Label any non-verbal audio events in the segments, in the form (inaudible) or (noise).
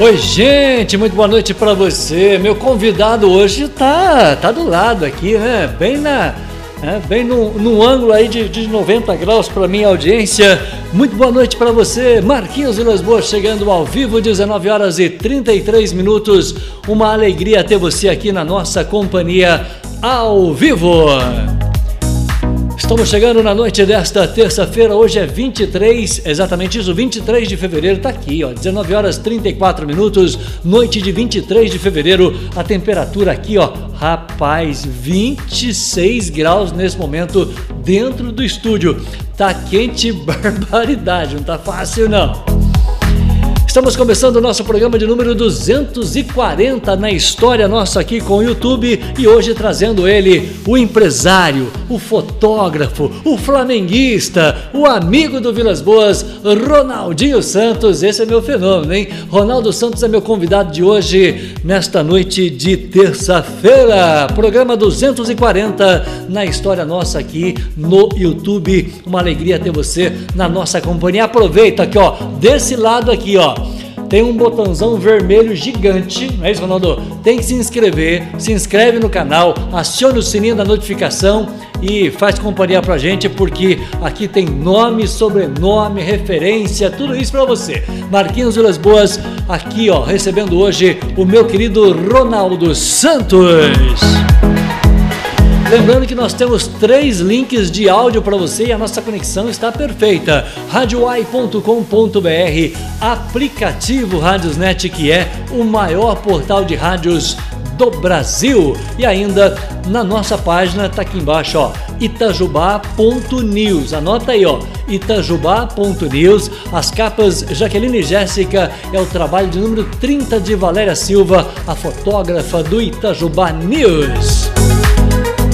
Oi, gente, muito boa noite para você. Meu convidado hoje tá, tá do lado aqui, né? Bem na, é, bem no, no, ângulo aí de, de 90 graus para minha audiência. Muito boa noite para você, Marquinhos Vilas Boas, chegando ao vivo, 19 horas e 33 minutos. Uma alegria ter você aqui na nossa companhia ao vivo. Estamos chegando na noite desta terça-feira, hoje é 23, exatamente isso, 23 de fevereiro, tá aqui, ó, 19 horas 34 minutos, noite de 23 de fevereiro, a temperatura aqui, ó, rapaz, 26 graus nesse momento dentro do estúdio. Tá quente (laughs) barbaridade, não tá fácil não. Estamos começando o nosso programa de número 240 na história nossa aqui com o YouTube e hoje trazendo ele, o empresário, o fotógrafo, o flamenguista, o amigo do Vilas Boas, Ronaldinho Santos. Esse é meu fenômeno, hein? Ronaldo Santos é meu convidado de hoje, nesta noite de terça-feira. Programa 240 na história nossa aqui no YouTube. Uma alegria ter você na nossa companhia. Aproveita aqui, ó, desse lado aqui, ó tem um botãozão vermelho gigante, não é isso, Ronaldo? Tem que se inscrever, se inscreve no canal, acione o sininho da notificação e faz companhia pra gente, porque aqui tem nome, sobrenome, referência, tudo isso para você. Marquinhos Vilas Boas, aqui ó, recebendo hoje o meu querido Ronaldo Santos. Lembrando que nós temos três links de áudio para você e a nossa conexão está perfeita. radioai.com.br, aplicativo Radiosnet, que é o maior portal de rádios do Brasil. E ainda na nossa página, está aqui embaixo, ó, itajubá.news. Anota aí, ó, itajubá.news. As capas Jaqueline e Jéssica é o trabalho de número 30 de Valéria Silva, a fotógrafa do Itajubá News.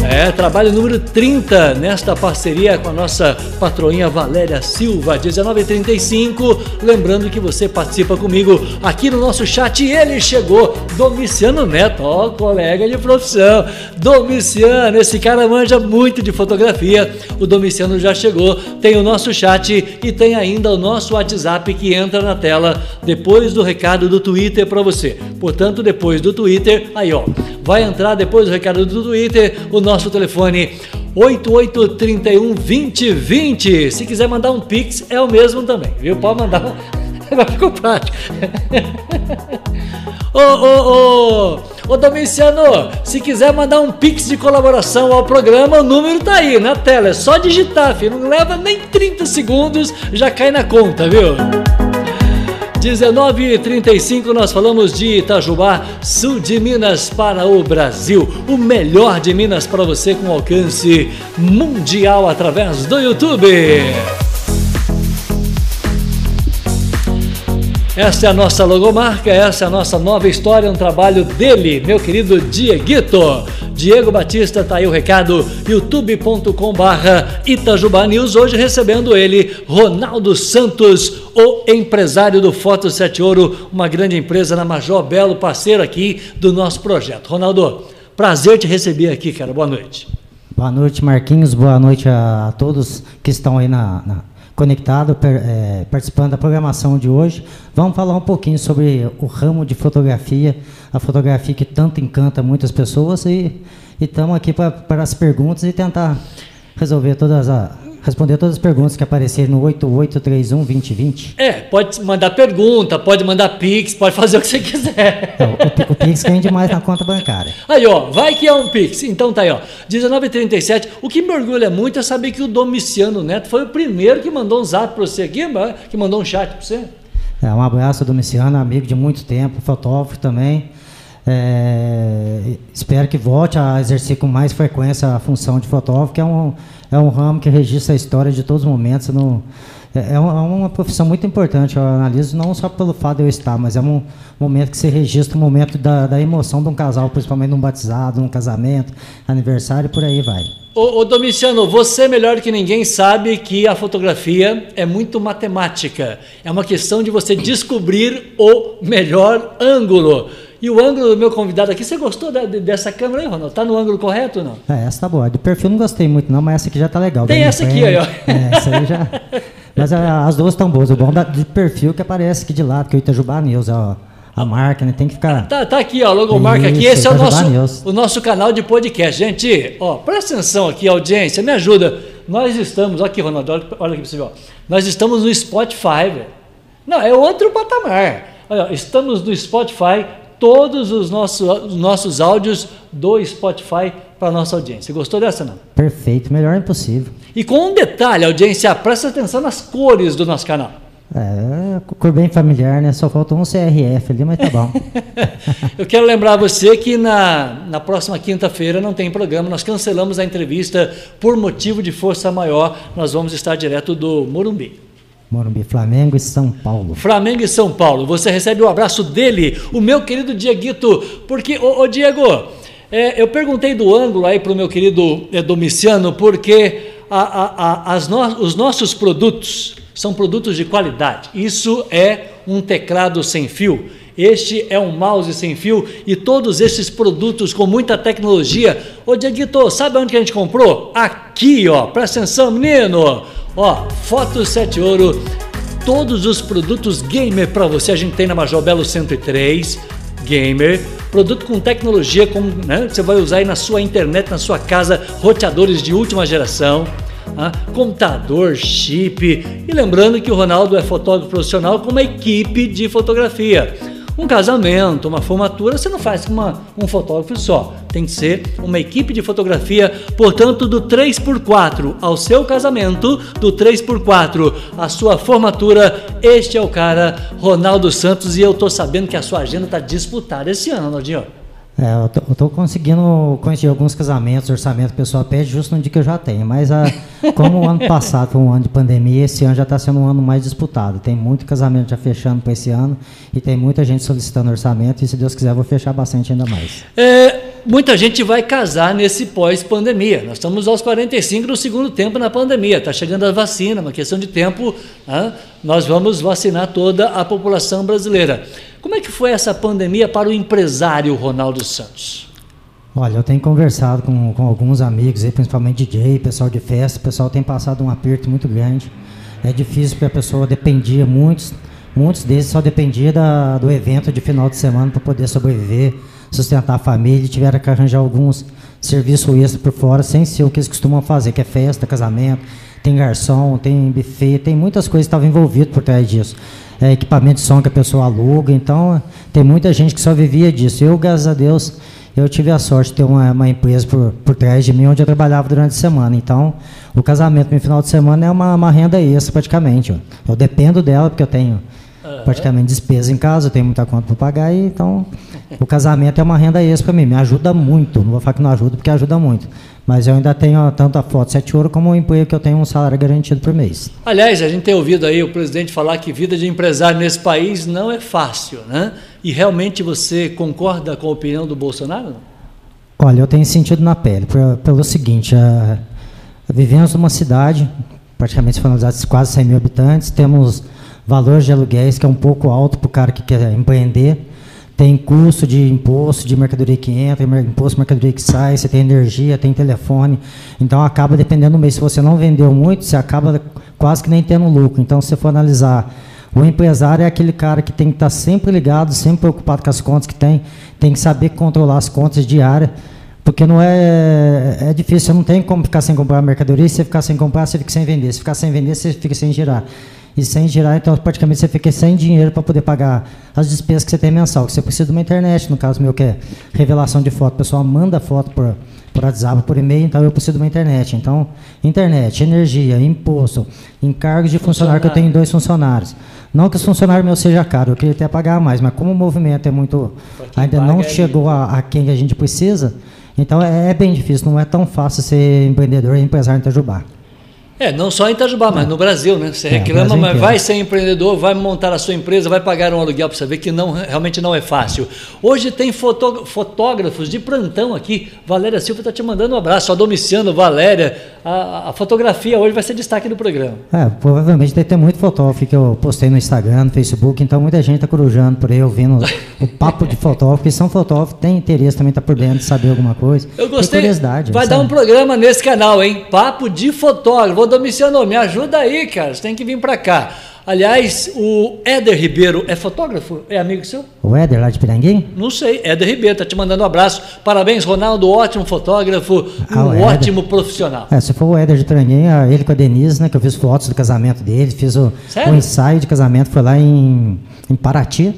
É, trabalho número 30 nesta parceria com a nossa patroinha Valéria Silva, 1935. Lembrando que você participa comigo aqui no nosso chat. Ele chegou, Domiciano Neto, ó, colega de profissão. Domiciano, esse cara manja muito de fotografia. O Domiciano já chegou. Tem o nosso chat e tem ainda o nosso WhatsApp que entra na tela depois do recado do Twitter para você. Portanto, depois do Twitter, aí ó, vai entrar depois do recado do Twitter o nosso telefone 8831 2020. Se quiser mandar um pix, é o mesmo também, viu? Pode mandar um. (laughs) Agora ficou prático. (laughs) ô, ô, ô, ô Domiciano, se quiser mandar um pix de colaboração ao programa, o número tá aí na tela. É só digitar, filho. Não leva nem 30 segundos, já cai na conta, viu? 19h35 nós falamos de Itajubá, sul de Minas para o Brasil. O melhor de Minas para você com alcance mundial através do YouTube. Essa é a nossa logomarca, essa é a nossa nova história, um trabalho dele, meu querido Dieguito. Diego Batista, tá aí o recado, youtube.com barra Itajubá News, hoje recebendo ele, Ronaldo Santos, o empresário do Foto 7 Ouro, uma grande empresa na Major Belo, parceiro aqui do nosso projeto. Ronaldo, prazer te receber aqui, cara, boa noite. Boa noite, Marquinhos, boa noite a, a todos que estão aí na, na conectado, per, é, participando da programação de hoje. Vamos falar um pouquinho sobre o ramo de fotografia, a fotografia que tanto encanta muitas pessoas e estamos aqui para as perguntas e tentar resolver todas as responder todas as perguntas que aparecerem no 8831-2020. É, pode mandar pergunta, pode mandar Pix, pode fazer o que você quiser. É, o, o, Pix rende mais na conta bancária. Aí, ó, vai que é um Pix. Então tá aí, ó. 1937. O que me orgulha muito é saber que o Domiciano Neto foi o primeiro que mandou um zap para você aqui, que mandou um chat para você. É, um abraço, Domiciano, amigo de muito tempo, fotógrafo também. É, espero que volte a exercer com mais frequência a função de fotógrafo, que é um, é um ramo que registra a história de todos os momentos. No, é, é uma profissão muito importante. Eu analiso não só pelo fato de eu estar, mas é um momento que se registra o momento da, da emoção de um casal, principalmente num batizado, num casamento, aniversário, por aí vai. Ô, ô Domiciano, você melhor que ninguém sabe que a fotografia é muito matemática. É uma questão de você descobrir o melhor ângulo. E o ângulo do meu convidado aqui, você gostou da, dessa câmera aí, Ronaldo? Tá no ângulo correto ou não? É, essa tá boa. Do perfil não gostei muito, não, mas essa aqui já tá legal. Tem essa aqui aí, ó. É, essa aí já. Mas a, as duas estão boas. O bom da, de perfil que aparece aqui de lado, que é o Itajubá News, ó. a marca, né? Tem que ficar. Tá, tá aqui, ó, logomarca aqui. Esse é o nosso, o nosso canal de podcast. Gente, ó, presta atenção aqui, audiência, me ajuda. Nós estamos, aqui, Ronaldo, olha, olha aqui pra você ver, ó. Nós estamos no Spotify, velho. Não, é outro patamar. Olha, estamos no Spotify, todos os nossos, os nossos áudios do Spotify para nossa audiência. Gostou dessa, não? Perfeito, melhor impossível. E com um detalhe, audiência, presta atenção nas cores do nosso canal. É, cor bem familiar, né? Só faltou um CRF ali, mas tá bom. (laughs) Eu quero lembrar você que na, na próxima quinta-feira não tem programa, nós cancelamos a entrevista por motivo de força maior. Nós vamos estar direto do Morumbi. Morumbi, Flamengo e São Paulo. Flamengo e São Paulo. Você recebe o abraço dele, o meu querido Dieguito, porque, ô, ô Diego, é, eu perguntei do ângulo aí para o meu querido é, Domiciano, porque a, a, a, no, os nossos produtos são produtos de qualidade. Isso é um teclado sem fio. Este é um mouse sem fio e todos esses produtos com muita tecnologia. Ô Dieguito, sabe onde que a gente comprou? Aqui, ó. Presta atenção, menino. Ó, Foto 7 Ouro. Todos os produtos gamer para você a gente tem na Major Belo 103 gamer, produto com tecnologia, como né, você vai usar aí na sua internet, na sua casa, roteadores de última geração ah, computador, chip. E lembrando que o Ronaldo é fotógrafo profissional com uma equipe de fotografia. Um casamento, uma formatura, você não faz com uma, um fotógrafo só. Tem que ser uma equipe de fotografia, portanto, do 3x4 ao seu casamento, do 3x4 à sua formatura. Este é o cara, Ronaldo Santos, e eu tô sabendo que a sua agenda está disputada esse ano, Ronaldinho. É, eu tô, conseguindo conhecer alguns casamentos, orçamento pessoal pede justo no dia que eu já tenho. Mas a, ah, como o ano passado foi um ano de pandemia, esse ano já está sendo um ano mais disputado. Tem muito casamento já fechando para esse ano e tem muita gente solicitando orçamento e se Deus quiser eu vou fechar bastante ainda mais. É, muita gente vai casar nesse pós-pandemia. Nós estamos aos 45 do segundo tempo na pandemia. Está chegando a vacina, uma questão de tempo. Né? Nós vamos vacinar toda a população brasileira. Como é que foi essa pandemia para o empresário Ronaldo Santos? Olha, eu tenho conversado com, com alguns amigos, principalmente DJ, pessoal de festa, o pessoal tem passado um aperto muito grande. É difícil porque a pessoa dependia, muitos, muitos deles só dependia da, do evento de final de semana para poder sobreviver, sustentar a família, e tiveram que arranjar alguns serviços extra por fora, sem ser o que eles costumam fazer, que é festa, casamento, tem garçom, tem buffet, tem muitas coisas que estavam envolvidas por trás disso é, equipamento de som que a pessoa aluga. Então, tem muita gente que só vivia disso. Eu, graças a Deus, eu tive a sorte de ter uma, uma empresa por, por trás de mim onde eu trabalhava durante a semana. Então, o casamento no final de semana é uma, uma renda extra praticamente. Ó. Eu dependo dela porque eu tenho praticamente despesa em casa, eu tenho muita conta para pagar, e, então (laughs) o casamento é uma renda extra para mim, me ajuda muito. Não vou falar que não ajuda, porque ajuda muito. Mas eu ainda tenho tanto a foto 7 ouro como o emprego que eu tenho um salário garantido por mês. Aliás, a gente tem ouvido aí o presidente falar que vida de empresário nesse país não é fácil, né? E realmente você concorda com a opinião do Bolsonaro? Olha, eu tenho sentido na pele, pelo seguinte, a, vivemos numa cidade, praticamente finalizados quase 100 mil habitantes, temos valores de aluguéis que é um pouco alto para o cara que quer empreender, tem custo de imposto de mercadoria que entra, imposto de mercadoria que sai, você tem energia, tem telefone. Então acaba dependendo do mês. Se você não vendeu muito, você acaba quase que nem tendo lucro. Então, se você for analisar, o empresário é aquele cara que tem que estar sempre ligado, sempre preocupado com as contas que tem, tem que saber controlar as contas diárias. Porque não é, é difícil, você não tem como ficar sem comprar mercadoria, se você ficar sem comprar, você fica sem vender. Se ficar sem vender, você fica sem girar e sem girar, então praticamente você fica sem dinheiro para poder pagar as despesas que você tem mensal, que você precisa de uma internet, no caso meu, que é revelação de foto. O pessoal manda foto por, por WhatsApp, por e-mail, então eu preciso de uma internet. Então, internet, energia, imposto, encargos de funcionário, que eu tenho dois funcionários. Não que os funcionários meus seja caro, eu queria até pagar mais, mas como o movimento é muito. ainda não é chegou a, a, quem a gente precisa, então é, é, bem difícil, não é tão fácil ser empreendedor e empresário em Itajubá. É, não só em Itajubá, mas no Brasil, né? Você é, reclama, mas vai ser empreendedor, vai montar a sua empresa, vai pagar um aluguel para você ver que não, realmente não é fácil. Hoje tem fotógrafos de plantão aqui. Valéria Silva está te mandando um abraço. A Domiciano, Valéria. A, a, fotografia hoje vai ser destaque do programa. É, provavelmente deve ter muito fotógrafo que eu postei no Instagram, no Facebook, então muita gente está corujando por aí, ouvindo (laughs) o papo de fotógrafo, que são fotógrafos, tem interesse também, está por dentro de saber alguma coisa. Eu gostei. Tem curiosidade. Vai sabe? dar um programa nesse canal, hein? Papo de fotógrafo. Ô, Domiciano, me ajuda aí, cara. Você tem que vir para cá. Aliás, o Éder Ribeiro é fotógrafo? É amigo seu? O Éder lá de Piranguinho? Não sei, Éder Ribeiro tá te mandando um abraço. Parabéns, Ronaldo, ótimo fotógrafo, Ah, um o ótimo profissional. É, se for o Éder de Piranguinho, é ele com a Denise, né? Que eu fiz fotos do casamento dele, fiz o, o ensaio de casamento, foi lá em, em Paraty.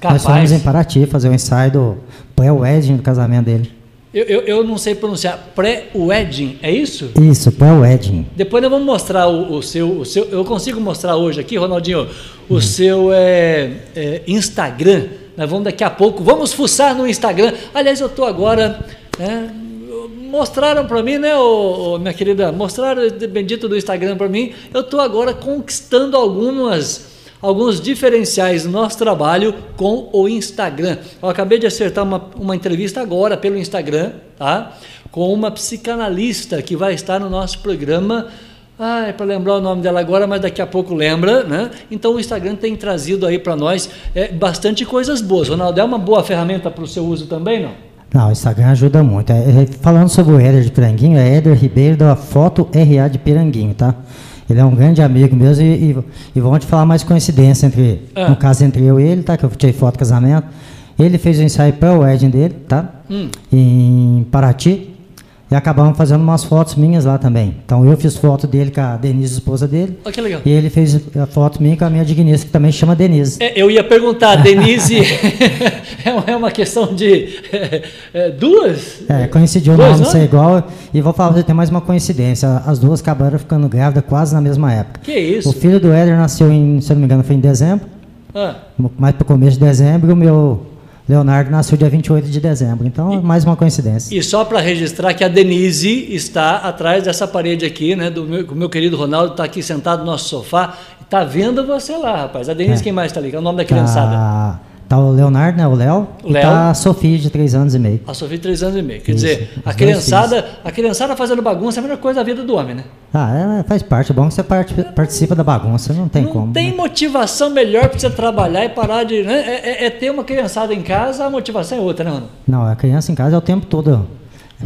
Capaz. Nós fomos em Paraty fazer o ensaio do pré-wedding do casamento dele. Eu, eu, eu não sei pronunciar, pré-wedding, é isso? Isso, pré-wedding. Depois nós vamos mostrar o, o seu, o seu. Eu consigo mostrar hoje aqui, Ronaldinho, o seu é, é, Instagram. Nós vamos daqui a pouco. Vamos fuçar no Instagram. Aliás, eu estou agora. né, mostraram para mim, né, ô, ô, minha querida? Mostraram o bendito do Instagram para mim. Eu estou agora conquistando algumas. Alguns diferenciais do nosso trabalho com o Instagram. Eu acabei de acertar uma, uma entrevista agora pelo Instagram, tá? Com uma psicanalista que vai estar no nosso programa ah, é para lembrar o nome dela agora, mas daqui a pouco lembra, né? Então o Instagram tem trazido aí para nós é, bastante coisas boas. Ronaldo, é uma boa ferramenta para o seu uso também, não? Não, o Instagram ajuda muito. É, é, falando sobre o Éder de Piranguinho, é Éder Ribeiro da Foto RA de Piranguinho, tá? Ele é um grande amigo mesmo e, e, e vamos te falar mais coincidência entre, Ah. no caso entre eu e ele, tá? Que eu tirei foto do casamento. Ele fez o ensaio pré-wedding dele, tá? Hum. Em Paraty. E acabamos fazendo umas fotos minhas lá também. Então eu fiz foto dele com a Denise, esposa dele. Olha que legal. E ele fez a foto minha com a minha digníssima, que também chama Denise. É, eu ia perguntar, Denise, (laughs) é uma- é uma questão de (laughs) é, duas? É, coincidiu o Dois nome ser igual. E vou falar tem mais uma coincidência. As duas acabaram ficando grávidas quase na mesma época. Que isso? O filho do Éder nasceu em, se eu não me engano, foi em dezembro, Ah, mais pro começo de dezembro, o meu Leonardo nasceu dia 28 de dezembro. Então, mais uma coincidência. e só para registrar que a Denise está atrás dessa parede aqui, né? Do meu, o meu querido Ronaldo está aqui sentado no nosso sofá. Está vendo você lá, rapaz. A Denise, É. quem mais está ali? É o nome da criançada? Tá, tá o Leonardo, né? O Léo. E Léo. tá a Sofia, de 3 anos e meio. A Sofia, três anos e meio. Quer Isso, dizer, a criançada, a criançada fazendo bagunça é a melhor coisa da vida do homem, né? Ah, é, faz parte. É bom que você parte- participa da bagunça. Não tem Não como. tem né? motivação melhor para você trabalhar e parar de. Né? É, é- é ter uma criançada em casa, a motivação é outra, né, Ronaldo? Não, a criança em casa é o tempo todo.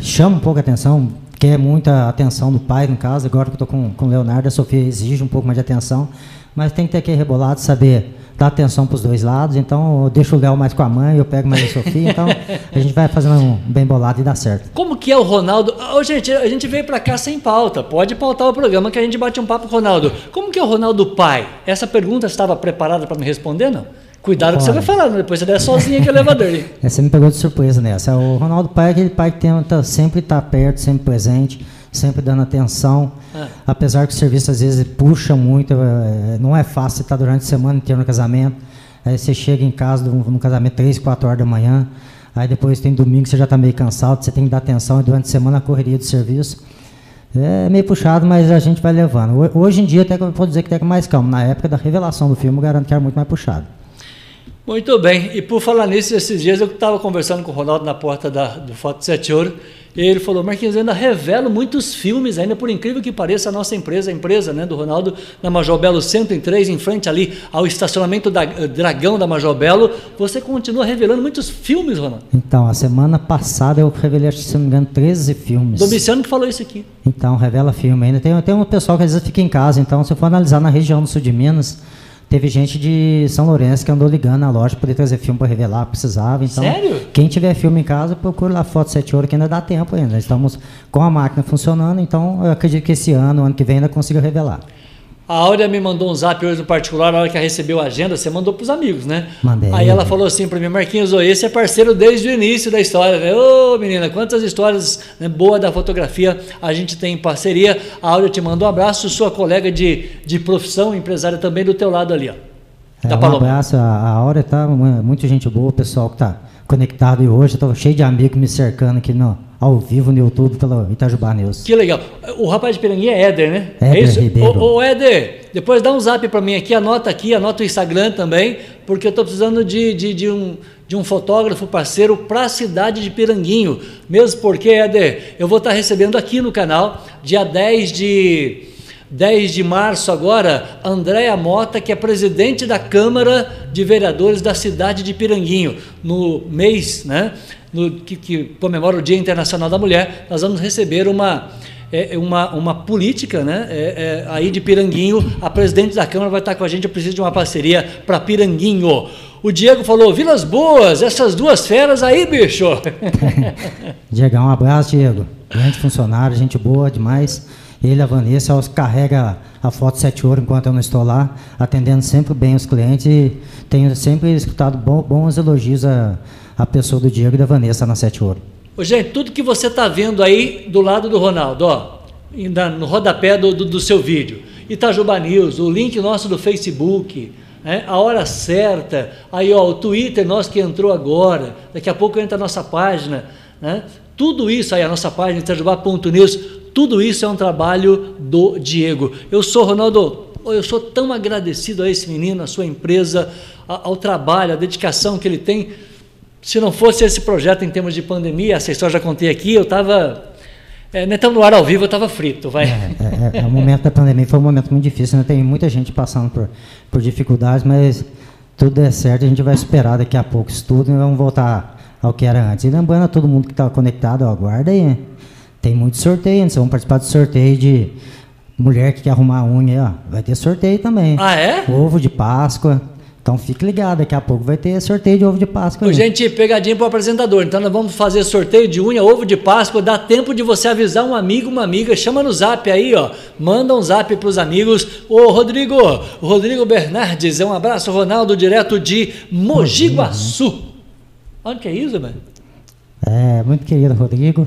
Chama um pouco a atenção, quer muita atenção do pai, no caso. Agora que eu estou com, com o Leonardo, a Sofia exige um pouco mais de atenção. Mas tem que ter aquele rebolado, saber dar atenção para os dois lados. Então, eu deixo o Léo mais com a mãe, eu pego mais a Sofia. Então, a gente vai fazendo um bem bolado e dá certo. Como que é o Ronaldo? Ô, gente, a gente veio para cá sem pauta. Pode pautar o programa que a gente bate um papo com o Ronaldo. Como que é o Ronaldo pai? Essa pergunta estava preparada para me responder, não? Cuidado que você vai falar, né? depois você der sozinho aqui no elevador. hein? (laughs) É, Você me pegou de surpresa nessa. O Ronaldo Pai é aquele pai que tenta sempre estar perto, sempre presente, sempre dando atenção. Ah. Apesar que o serviço às vezes puxa muito, é, não é fácil estar durante a semana inteira no casamento. Aí você chega em casa no, no casamento 3, 4 horas da manhã. Aí depois tem domingo, você já está meio cansado, você tem que dar atenção e durante a semana a correria do serviço. É meio puxado, mas a gente vai levando. Ho- Hoje em dia, até que eu vou dizer que que mais calmo. Na época da revelação do filme, eu garanto que era muito mais puxado. Muito bem, e por falar nisso, esses dias eu estava conversando com o Ronaldo na porta da, do Foto 7 Ouro, ele falou, Marquinhos, eu ainda revelo muitos filmes, ainda por incrível que pareça, a nossa empresa, a empresa né, do Ronaldo, na Major Belo 103, em frente ali ao estacionamento da eh, Dragão da Major Belo, você continua revelando muitos filmes, Ronaldo. Então, a semana passada eu revelei, acho que, se não me engano, 13 filmes. Domiciano que falou isso aqui. Então, revela filme ainda. Tem, tem um pessoal que às vezes fica em casa. Então, se eu for analisar na região do sul de Minas, teve gente de São Lourenço que andou ligando na loja para poder trazer filme para revelar, precisava. Então, Sério? quem tiver filme em casa, procure lá Foto 7 Ouro, que ainda dá tempo ainda. Estamos com a máquina funcionando, então eu acredito que esse ano, ano que vem, ainda consiga revelar. A Áurea me mandou um zap hoje no particular, na hora que ela recebeu a agenda, você mandou para os amigos, né? Mandei. Aí ela falou assim para mim, Marquinhos, esse é parceiro desde o início da história. Ô, menina, quantas histórias né, boas da fotografia a gente tem em parceria. A Áurea te manda um abraço, sua colega de, de profissão, empresária também do teu lado ali, ó. É, Da um Paloma. abraço, a, Áurea tá mu- muito gente boa, o pessoal que tá conectado e hoje, estou cheio de amigos me cercando aqui no, ao vivo no YouTube pelo Itajubá News. Que legal. O rapaz de Piranguinha é Éder, né? Éder é isso? Ribeiro. Ô, ô, Éder, depois dá um zap para mim aqui, anota aqui, anota o Instagram também, porque eu estou precisando de, de, de um, de um fotógrafo parceiro para a cidade de Piranguinho. Mesmo porque, Éder, eu vou estar recebendo aqui no canal, dia 10 de. 10 de março agora, Andréa Mota, que é presidente da Câmara de Vereadores da cidade de Piranguinho, no mês, né, no, que, que comemora o Dia Internacional da Mulher, nós vamos receber uma, é, é uma, uma política né? É, é, aí de Piranguinho. A presidente da Câmara vai estar com a gente. Eu preciso de uma parceria para Piranguinho. O Diego falou: Vilas Boas, essas duas feras aí, bicho. (laughs) Diego, um abraço, Diego. Grande funcionário, gente boa demais. Ele, a Vanessa, carrega a foto 7 ouro enquanto eu não estou lá, atendendo sempre bem os clientes e tenho sempre escutado bons elogios a, a pessoa do Diego e da Vanessa na 7 ouro. Ô, gente, tudo que você está vendo aí do lado do Ronaldo, ó, no rodapé do, do, do seu vídeo, Itajuba News, o link nosso do Facebook, né, a hora certa, aí ó, o Twitter nosso que entrou agora, daqui a pouco entra a nossa página, né, tudo isso aí, a nossa página, itajubá.news, tudo isso é um trabalho do Diego. Eu sou, Ronaldo, eu sou tão agradecido a esse menino, a sua empresa, ao trabalho, à dedicação que ele tem, se não fosse esse projeto em termos de pandemia, essa história já contei aqui, eu estava. É, né, no ar ao vivo, eu estava frito, vai. É, é, é, o momento da pandemia foi um momento muito difícil, né? tem muita gente passando por, por dificuldades, mas tudo é certo, a gente vai esperar daqui a pouco isso tudo e vamos voltar ao que era antes. E lembrando a todo mundo que está conectado, aguarda aí. Tem muito sorteio, vocês vão participar do sorteio de mulher que quer arrumar a unha, ó, vai ter sorteio também. Ah, é? Ovo de Páscoa. Então fique ligado, daqui a pouco vai ter sorteio de ovo de Páscoa. Ô, gente, pegadinha para o apresentador. Então nós vamos fazer sorteio de unha, ovo de Páscoa. Dá tempo de você avisar um amigo, uma amiga. Chama no zap aí, ó. Manda um zap para os amigos. Ô, Rodrigo, Rodrigo Bernardes. Um abraço, Ronaldo, direto de Mogi Guaçu. Onde que é isso, velho? É, muito querido Rodrigo.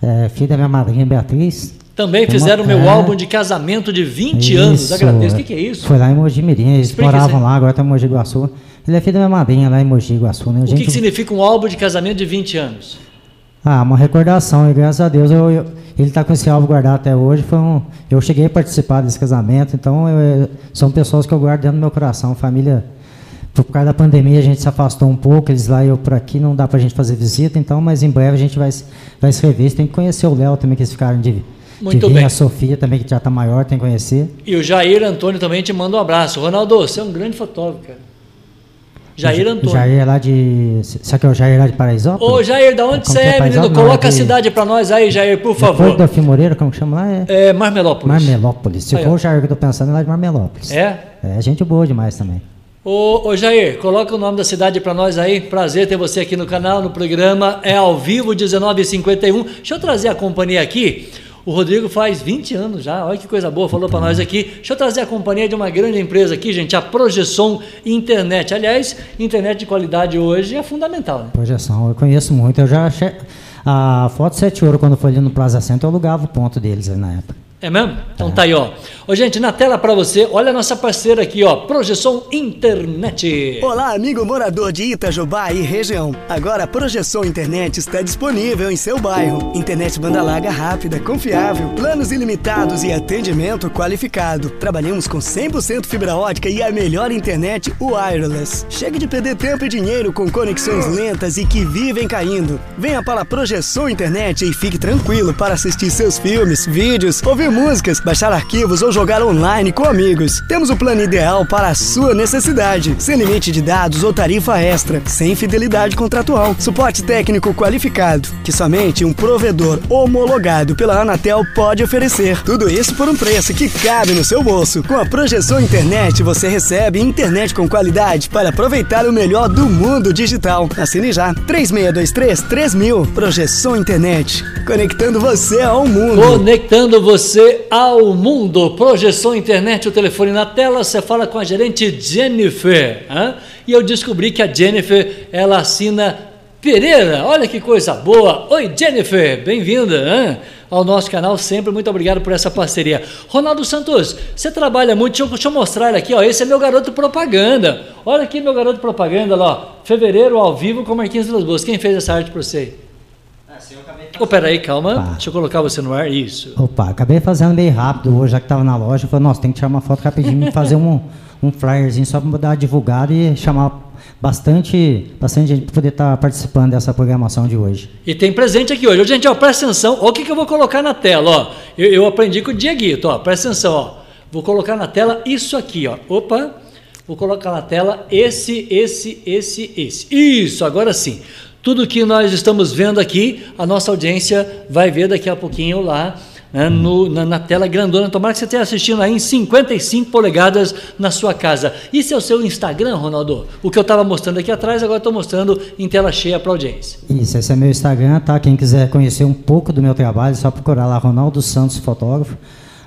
É, filho da minha madrinha Beatriz. Também fizeram o meu álbum de casamento de 20 isso, anos. Agradeço. O que, que, é isso? Foi lá em Mogi Mirim. Eles moravam lá, agora está em Mogi Guaçu. Ele é filho da minha madrinha lá em Mogi Guaçu. Né? O gente... que, que, significa um álbum de casamento de 20 anos? Ah, uma recordação. E graças a Deus eu, eu, ele está com esse álbum guardado até hoje. Foi um, eu cheguei a participar desse casamento. Então eu, são pessoas que eu guardo dentro do meu coração. Família. Por causa da pandemia a gente se afastou um pouco, eles lá e eu por aqui, não dá para a gente fazer visita, então, mas em breve a gente vai, vai se rever. Tem que conhecer o Léo também, que eles ficaram de, muito bem. A Sofia também, que já está maior, tem que conhecer. E o Jair Antônio também te manda um abraço. Ronaldo, você é um grande fotógrafo, cara. Jair Antônio. Jair é lá de. Será que é o Jair lá de Paraisópolis? Ô, Jair, da onde você é, é menino? Coloca a cidade para nós aí, Jair, por favor. Depois da Moreira, como que chama lá? É, é Marmelópolis. Marmelópolis. Se aí, for o Jair que eu tô pensando, é lá de Marmelópolis. É? É, gente boa demais também. Ô, ô Jair, coloca o nome da cidade para nós aí. Prazer ter você aqui no canal, no programa. É ao vivo, 19h51. Deixa eu trazer a companhia aqui. O Rodrigo faz 20 anos já, olha que coisa boa, falou para nós aqui. Deixa eu trazer a companhia de uma grande empresa aqui, gente, a Projeção Internet. Aliás, internet de qualidade hoje é fundamental. Né? Projeção, eu conheço muito. Eu já achei... A Foto 7 Ouro, quando foi ali no Plaza Center, eu alugava o ponto deles na época. É mesmo? Então tá aí, ó. Ô, gente, na tela para você, olha a nossa parceira aqui, ó, Projeção Internet. Olá, amigo morador de Itajubá e região. Agora a Projeção Internet está disponível em seu bairro. Internet banda larga rápida, confiável, planos ilimitados e atendimento qualificado. Trabalhamos com 100% fibra ótica e a melhor internet wireless. Chega de perder tempo e dinheiro com conexões lentas e que vivem caindo. Venha para a Projeção Internet e fique tranquilo para assistir seus filmes, vídeos, ouvir músicas, baixar arquivos ou jogar online com amigos. Temos o plano ideal para a sua necessidade, sem limite de dados ou tarifa extra, sem fidelidade contratual, suporte técnico qualificado, que somente um provedor homologado pela Anatel pode oferecer. Tudo isso por um preço que cabe no seu bolso. Com a projeção internet, você recebe internet com qualidade para aproveitar o melhor do mundo digital. Assine já 3623 3000 Projeção Internet, conectando você ao mundo. Conectando você você ao mundo. Projeção internet, o telefone na tela, você fala com a gerente Jennifer. Hein? E eu descobri que a Jennifer, ela assina Pereira. Olha que coisa boa. Oi, Jennifer, bem-vinda ao nosso canal. Sempre muito obrigado por essa parceria. Ronaldo Santos, você trabalha muito. Deixa eu, deixa eu mostrar ele aqui. Ó. Esse é meu garoto propaganda. Olha aqui meu garoto propaganda. Lá, ó. Fevereiro ao vivo com Marquinhos das Boas. Quem fez essa arte para você? Oh, peraí, calma. Opa. Deixa eu colocar você no ar. Isso. Opa, acabei fazendo bem rápido hoje, já que estava na loja. Eu falei, nossa, tem que tirar uma foto rapidinho e fazer um, um flyerzinho só para dar uma divulgada e chamar bastante, bastante gente para poder estar tá participando dessa programação de hoje. E tem presente aqui hoje. Gente, ó, presta atenção. Olha o que, que eu vou colocar na tela. Ó. Eu, eu aprendi com o Dieguito. Ó. Presta atenção. Ó. Vou colocar na tela isso aqui. Ó. Opa. Vou colocar na tela esse, esse, esse, esse. Isso, agora sim. Tudo que nós estamos vendo aqui, a nossa audiência vai ver daqui a pouquinho lá né, no, na, na, tela grandona. Tomara que você esteja assistindo aí em 55 polegadas na sua casa. Isso é o seu Instagram, Ronaldo? O que eu estava mostrando aqui atrás, agora estou mostrando em tela cheia para a audiência. Isso, esse é meu Instagram, tá? Quem quiser conhecer um pouco do meu trabalho, é só procurar lá Ronaldo Santos Fotógrafo.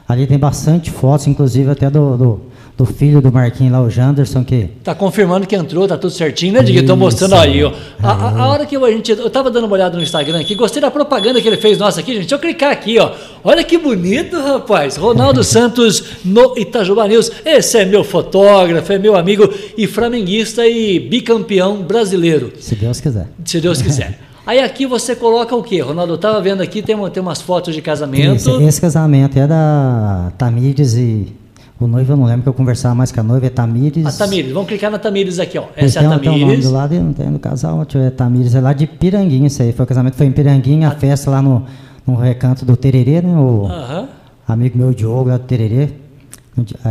Ali tem bastante fotos, inclusive até do, do do filho do Marquinhos lá, o Janderson, que... Tá confirmando que entrou, tá tudo certinho, né, Diguinho? Estou mostrando aí, ó. A, a, a, hora que a gente... Eu tava dando uma olhada no Instagram aqui, gostei da propaganda que ele fez nossa aqui, gente. Deixa eu clicar aqui, ó. Olha que bonito, rapaz. Ronaldo (laughs) Santos no Itajuba News. Esse é meu fotógrafo, é meu amigo e flamenguista e bicampeão brasileiro. Se Deus quiser. Se Deus quiser. (laughs) Aí aqui você coloca o quê, Ronaldo? Eu tava vendo aqui, tem, tem umas fotos de casamento. Esse, esse casamento é da Tamires e o noivo eu não lembro que eu conversava mais com a noiva, é Tamires. A Tamires, vamos clicar na Tamires aqui, ó. Essa é a Tamires. Tem o nome do lado não tem no casal, é Tamires, é lá de Piranguinha, isso aí. Foi o casamento, foi em Piranguinha, a, a festa lá no, no recanto do Tererê, né? O uh -huh. amigo meu Diogo lá do Tererê.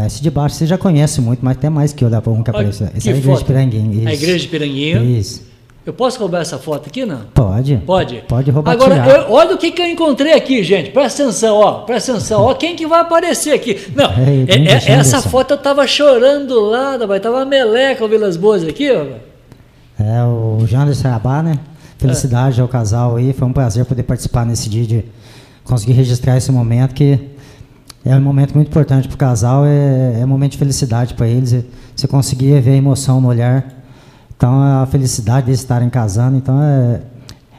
Esse de baixo você já conhece muito, mas tem mais que eu da um que apareceu. Essa é a igreja de Piranguinha. Isso. A igreja de Piranguinha. Isso. Eu posso roubar essa foto aqui, não? Pode. Pode? Pode roubar. Agora, eu, olha o que, que eu encontrei aqui, gente. Presta atenção, ó. Presta atenção, ó. Quem que vai aparecer aqui? Não, é, é, essa foto eu tava chorando lá, vai tava meleca o Vilas Boas aqui, ó. É, o Janderson Abá, né? Felicidade é. ao casal aí. Foi um prazer poder participar nesse dia de conseguir registrar esse momento que é um momento muito importante para o casal, é, é um momento de felicidade para eles. Você conseguir ver a emoção no olhar então, a felicidade de estarem casando, então é,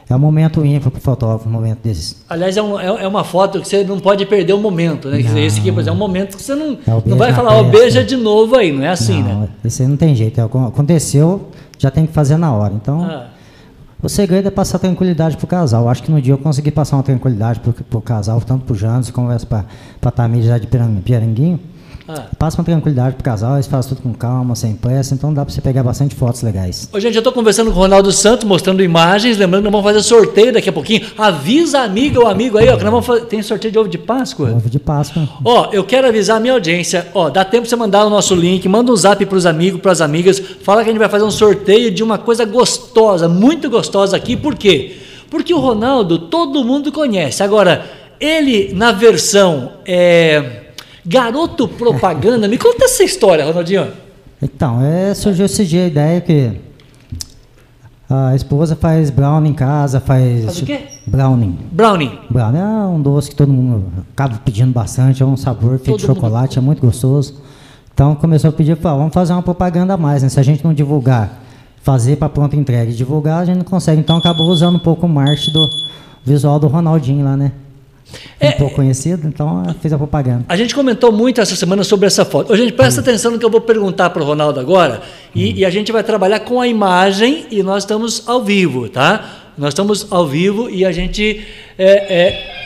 é um momento ímpar para o fotógrafo, um momento desses. Aliás, é, um, é, é, uma foto que você não pode perder o momento, né? Não, dizer, esse aqui, por exemplo, é um momento que você não, é não vai falar, ó, oh, beija de novo aí, não é assim, não, né? Esse aí não tem jeito. É aconteceu, já tem que fazer na hora. Então, ah. o segredo é passar tranquilidade para o casal. Acho que no dia eu consegui passar uma tranquilidade para o casal, tanto para o Janus como para a Tamir já de Piranguinho. Ah. Passa uma tranquilidade pro casal, eles fazem tudo com calma, sem pressa, então dá para você pegar bastante fotos legais. Ô, gente, eu estou conversando com o Ronaldo Santos, mostrando imagens, lembrando que nós vamos fazer sorteio daqui a pouquinho. Avisa a amiga ou amigo aí, ó, que nós vamos fazer... Tem sorteio de ovo de Páscoa? Ovo de Páscoa. Ó, eu quero avisar a minha audiência, ó, dá tempo você mandar o nosso link, manda um zap pros amigos, pras amigas, fala que a gente vai fazer um sorteio de uma coisa gostosa, muito gostosa aqui, por quê? Porque o Ronaldo todo mundo conhece. Agora, ele na versão... É Garoto propaganda. Me conta essa história, Ronaldinho. Então, é, surgiu esse dia a ideia que a esposa faz brownie em casa, faz. Faz o quê? Brownie. Brownie. Brownie é um doce que todo mundo acaba pedindo bastante, é um sabor feito de chocolate, mundo... é muito gostoso. Então começou a pedir, falou, vamos fazer uma propaganda a mais, né? Se a gente não divulgar, fazer para pronta entrega e divulgar, a gente não consegue. Então acabou usando um pouco o marketing do visual do Ronaldinho lá, né? É, um pouco conhecido, então fez a propaganda. A gente comentou muito essa semana sobre essa foto. A gente presta atenção no que eu vou perguntar para o Ronaldo agora, e, hum. e, a gente vai trabalhar com a imagem e nós estamos ao vivo, tá? Nós estamos ao vivo e a gente é, é,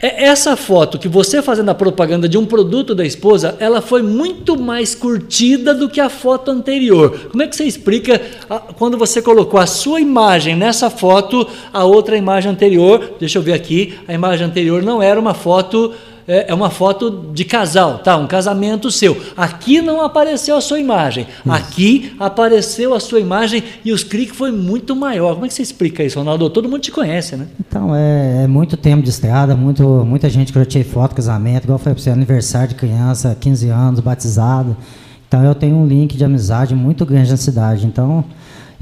essa foto que você fazendo a propaganda de um produto da esposa, ela foi muito mais curtida do que a foto anterior. Como é que você explica a, quando você colocou a sua imagem nessa foto, a outra imagem anterior? Deixa eu ver aqui, a imagem anterior não era uma foto é, é, uma foto de casal, tá? Um casamento seu. Aqui não apareceu a sua imagem. Isso. Aqui apareceu a sua imagem e os cliques foi muito maior. Como é que você explica isso, Ronaldo? Todo mundo te conhece, né? Então, é, é muito tempo de estrada, muito, muita gente que eu tirei foto, casamento, igual foi para você, aniversário de criança, 15 anos, batizado. Então, eu tenho um link de amizade muito grande na cidade. Então,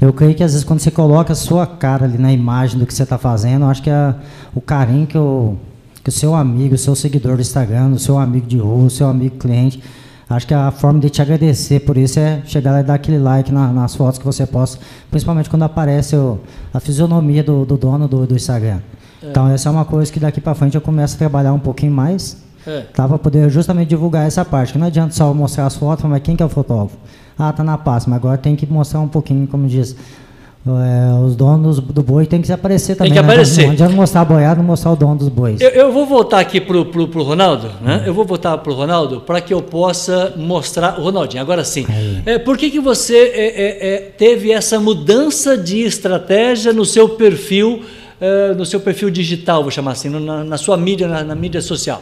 eu creio que às vezes quando você coloca a sua cara ali na imagem do que você está fazendo, eu acho que é o carinho que eu que o seu amigo, o seu seguidor do Instagram, o seu amigo de rua, o seu amigo cliente, acho que a forma de te agradecer por isso é chegar lá e dar aquele like na, nas fotos que você posta, principalmente quando aparece o, a fisionomia do, do dono do, do Instagram. É. Então essa é uma coisa que daqui para frente eu começo a trabalhar um pouquinho mais, é. tá, para poder justamente divulgar essa parte. Que não adianta só mostrar as fotos, mas quem que é o fotógrafo? Ah, tá na pasta, mas agora tem que mostrar um pouquinho, como diz, é, os donos do boi tem que aparecer também. Tem que né? aparecer. Não adianta mostrar a boiada, não mostrar o dono dos bois. Eu, eu vou voltar aqui para o Ronaldo, né? Eu vou voltar para o Ronaldo para que eu possa mostrar o Ronaldinho. Agora sim. É, por que, que você é, é, é, teve essa mudança de estratégia no seu perfil, é, no seu perfil digital, vou chamar assim, na, na sua mídia, na, na, mídia social?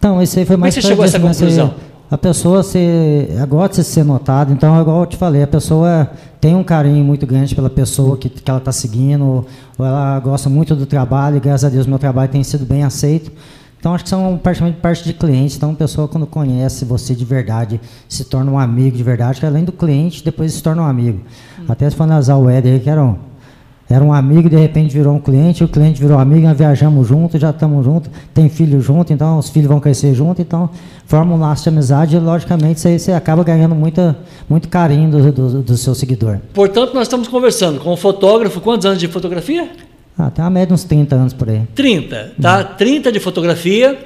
Então, isso aí foi mais. Como você chegou a essa conclusão? a pessoa se, gosta de ser notada, então, igual eu te falei, a pessoa tem um carinho muito grande pela pessoa que, que ela está seguindo, ou ela gosta muito do trabalho, e graças a Deus meu trabalho tem sido bem aceito. Então acho que são praticamente parte de clientes. Então a pessoa quando conhece você de verdade, se torna um amigo de verdade, que além do cliente, depois se torna um amigo. Hum. Até se for analisar o Éder, que era um, era um amigo, de repente virou um cliente, o cliente virou amigo, nós viajamos juntos, já estamos juntos, tem filho junto, então os filhos vão crescer junto, então forma um laço de amizade e logicamente você, você acaba ganhando muita, muito carinho do, do, do seu seguidor. Portanto, nós estamos conversando com um fotógrafo, quantos anos de fotografia? Ah, tem uma média de uns 30 anos por aí. 30, tá? Hum. 30 de fotografia.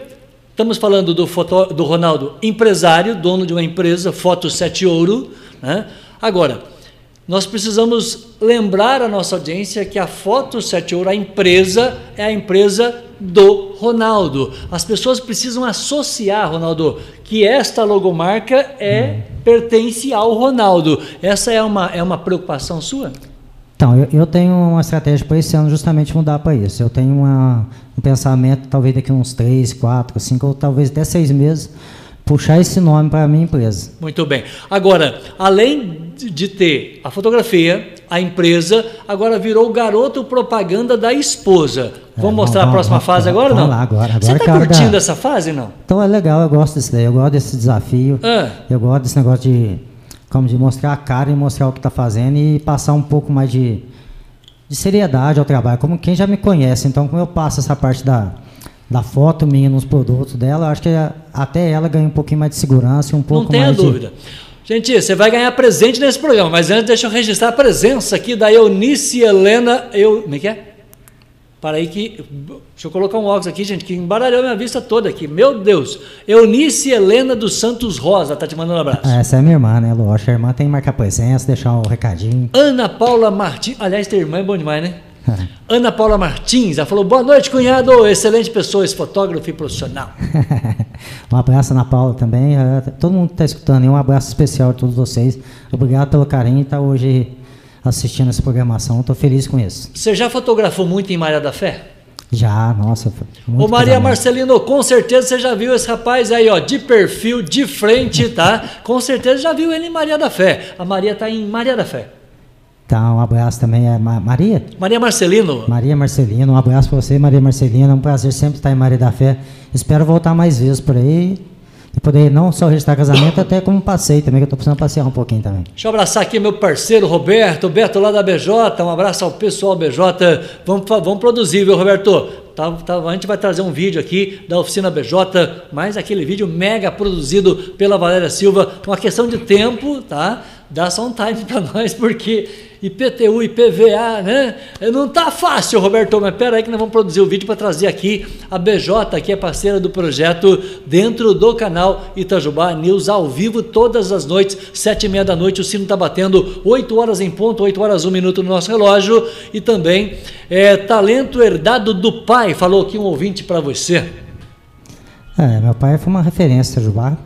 Estamos falando do, foto, do Ronaldo, empresário, dono de uma empresa, Foto 7 Ouro. Né? Agora, nós precisamos lembrar a nossa audiência que a Foto 7 Ouro, a empresa, é a empresa do Ronaldo. As pessoas precisam associar, Ronaldo, que esta logomarca é hum. pertence ao Ronaldo. Essa é uma, é uma preocupação sua? Então, eu, eu, tenho uma estratégia para esse ano justamente mudar para isso. Eu tenho uma, um pensamento, talvez daqui uns três, quatro, cinco, ou talvez até seis meses, puxar esse nome para a minha empresa. Muito bem. Agora, além de ter a fotografia, a empresa, agora virou o garoto propaganda da esposa. É, vamos é, mostrar vamos, a próxima vamos, fase agora vamos não? Lá, agora, agora Você está curtindo essa fase não? Então é legal, eu gosto desse daí, eu gosto desse desafio, ah. eu gosto desse negócio de como de mostrar a cara e mostrar o que está fazendo e passar um pouco mais de, de seriedade ao trabalho, como quem já me conhece. Então, como eu passo essa parte da, da foto minha nos produtos dela, acho que até ela ganha um pouquinho mais de segurança e um pouco mais Não tenha dúvida. Gente, você vai ganhar presente nesse programa, mas antes deixa eu registrar a presença aqui da Eunice Helena. Eu, como é que é? Para aí que. Deixa eu colocar um óculos aqui, gente, que embaralhou minha vista toda aqui. Meu Deus. Eunice Helena dos Santos Rosa tá te mandando um abraço. Ah, essa é minha irmã, né, Lógico. A irmã tem que marcar presença, deixar um recadinho. Ana Paula Martins. Aliás, ter irmã é bom demais, né? (laughs) Ana Paula Martins, ela falou: boa noite, cunhado, excelente pessoa, esse fotógrafo e profissional. (laughs) um abraço, Ana Paula, também. É, todo mundo está escutando, e um abraço especial a todos vocês. Obrigado pelo carinho e estar tá hoje assistindo essa programação. Estou feliz com isso. Você já fotografou muito em Maria da Fé? Já, nossa. Ô Maria casamento. Marcelino, com certeza você já viu esse rapaz aí, ó, de perfil, de frente, tá? com certeza já viu ele em Maria da Fé. A Maria está em Maria da Fé. Tá, um abraço também a Maria. Maria Marcelino. Maria Marcelino, um abraço para você, Maria Marcelino. É um prazer sempre estar em Maria da Fé. Espero voltar mais vezes por aí e poder não só registrar casamento, até como passeio também, que eu estou precisando passear um pouquinho também. Deixa eu abraçar aqui meu parceiro Roberto, Beto lá da BJ, um abraço ao pessoal BJ, vamos, vamos produzir, viu Roberto? Tá, tá, a gente vai trazer um vídeo aqui da oficina BJ, mais aquele vídeo mega produzido pela Valéria Silva, uma questão de tempo, tá? Dá só um time (laughs) para nós, porque IPTU, IPVA, né? Não tá fácil, Roberto, mas pera aí que nós vamos produzir o vídeo para trazer aqui a BJ, que é parceira do projeto, dentro do canal Itajubá News, ao vivo, todas as noites, sete e meia da noite, o sino está batendo, oito horas em ponto, oito horas um minuto no nosso relógio, e também é, talento herdado do pai, falou aqui um ouvinte para você. É, meu pai foi uma referência, Itajubá.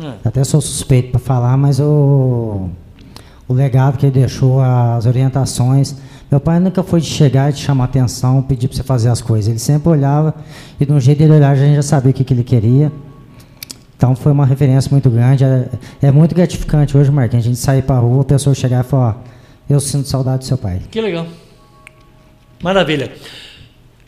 É. Até sou suspeito para falar, mas o... Eu o legado que ele deixou, as orientações. Meu pai nunca foi de chegar e te chamar atenção, pedir para você fazer as coisas. Ele sempre olhava e de um jeito dele olhar a gente já sabia o que, que ele queria. Então foi uma referência muito grande. É, é muito gratificante hoje, Marquinhos, a gente sair para a rua, a pessoa chegar e falar, eu sinto saudade do seu pai. Que legal. Maravilha.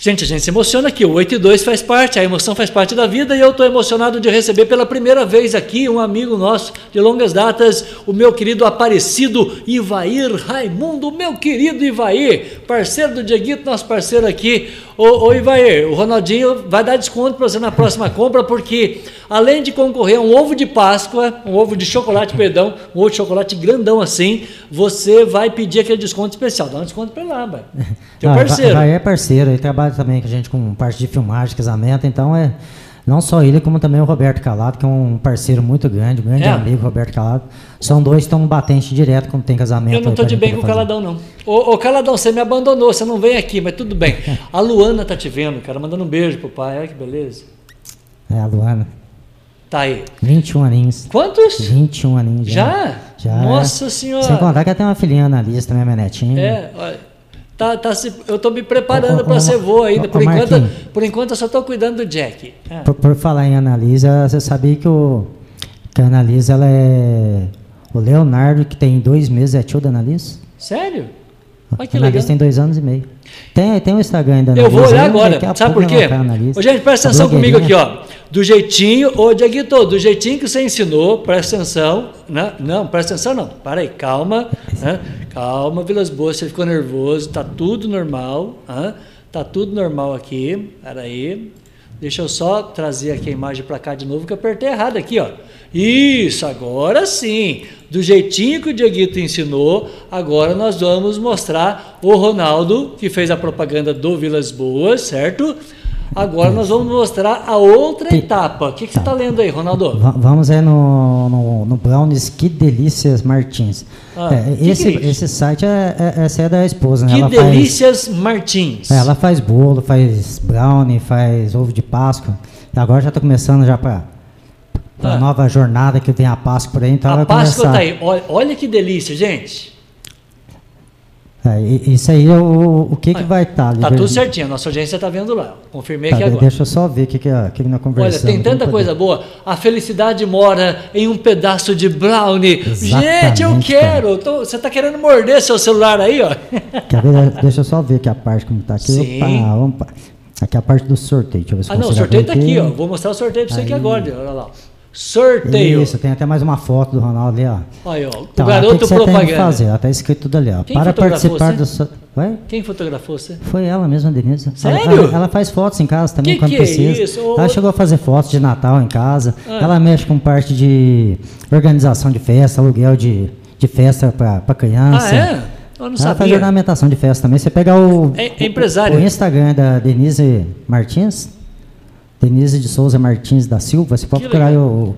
Gente, a gente se emociona aqui, o 8 e 2 faz parte, a emoção faz parte da vida e eu estou emocionado de receber pela primeira vez aqui um amigo nosso de longas datas, o meu querido Aparecido Ivair Raimundo, meu querido Ivair, parceiro do Dieguito, nosso parceiro aqui. Ô, ô Ivair, o Ronaldinho vai dar desconto para você na próxima compra, porque além de concorrer a um ovo de Páscoa, um ovo de chocolate, perdão, um ovo de chocolate grandão assim, você vai pedir aquele desconto especial. Dá um desconto para lá, vai. (laughs) Teu parceiro. É parceiro, ele trabalha também com a gente com parte de filmagem, casamento, então é não só ele, como também o Roberto Calado, que é um parceiro muito grande, um grande é. amigo, Roberto Calado. São dois que estão batente direto quando tem casamento. Eu não estou de bem com o Caladão, não. Ô, ô, Caladão, você me abandonou, você não vem aqui, mas tudo bem. (laughs) A Luana tá te vendo, cara, mandando um beijo pro pai, olha que beleza. É, a Luana. Tá aí. 21 aninhos. Quantos? 21 aninhos. Já? Já. Nossa senhora. Sem contar que ela tem uma filhinha analista também, minha netinha. É, olha. Tá, tá se, eu estou me preparando para ser vô ainda. Por, enquanto, por enquanto, eu só estou cuidando do Jack. É. Por, por, falar em Analisa, você sabia que, o, que a Analisa ela é. O Leonardo, que tem dois meses, é tio da Analisa? Sério? Olha que Analisa legal. tem dois anos e meio. Tem, tem o Instagram ainda. Eu vou olhar agora. a Sabe por quê? tá. Ô, gente, presta A atenção comigo aqui, ó. Do jeitinho, ô Diaguito, do jeitinho que você ensinou, presta atenção. Né? Não, presta atenção não. Para aí, calma. né? Calma, Vilas Boas, você ficou nervoso. Tá tudo normal. hã? Tá tudo normal aqui. Para aí. Deixa eu só trazer aqui a imagem para cá de novo, que eu apertei errado aqui, ó. Isso, agora sim. Do jeitinho que o Dieguito ensinou, agora nós vamos mostrar o Ronaldo, que fez a propaganda do Vilas Boas, certo? Agora nós vamos mostrar a outra Tem- etapa. O que, que você está lendo aí, Ronaldo? Va- Vamos aí no, no, no Brownies Que Delícias Martins. Ah, É, que esse, que é esse site é, é, essa é da esposa, né? Que ela delícias Martins. Faz, é, ela faz bolo, faz brownie, faz ovo de Páscoa. E agora já está começando já para Ah. a nova jornada que tem a Páscoa por aí. Então a Páscoa começar. tá aí. Olha, olha que delícia, gente. É, isso aí é o, o que, que Olha, vai estar. Tá tudo certinho, a nossa audiência está vendo lá. Confirmei aqui agora. Deixa eu só ver o que, que, é- que, que nós Olha, tem tanta coisa boa. A felicidade mora em um pedaço de brownie. Gente, eu Exatamente, quero. Tô- você está querendo morder seu celular aí, ó. (laughs) Ver? Deixa eu só ver aqui a parte como tá aqui. Sim. Opa, vamos pa- Aqui é a parte do sorteio. Deixa eu ver se Ah, não, o sorteio está abrir aqui, ó. Vou mostrar o sorteio para você aqui agora. Olha lá. Sorteio. Isso, tem até mais uma foto do Ronaldo ali, ó. Aí, ó. O Então, garoto o que, que você tem que propaganda. fazer? Ó, tá escrito tudo ali, ó. Quem Para participar você? do. So... Ué? Quem fotografou você? Foi ela mesma, Denise. Sério? Ela, ela- faz fotos em casa também Que quando que é precisa. isso? Ô, Ela chegou a fazer fotos de Natal em casa. Ah. Ela mexe com parte de organização de festa, aluguel de, de festa para criança. Ah, é? Eu não Ela faz sabia. ornamentação de festa também. Você pegar o, É- é o- empresária. o Instagram da Denise Martins, Denise de Souza Martins da Silva, você pode Que procurar o,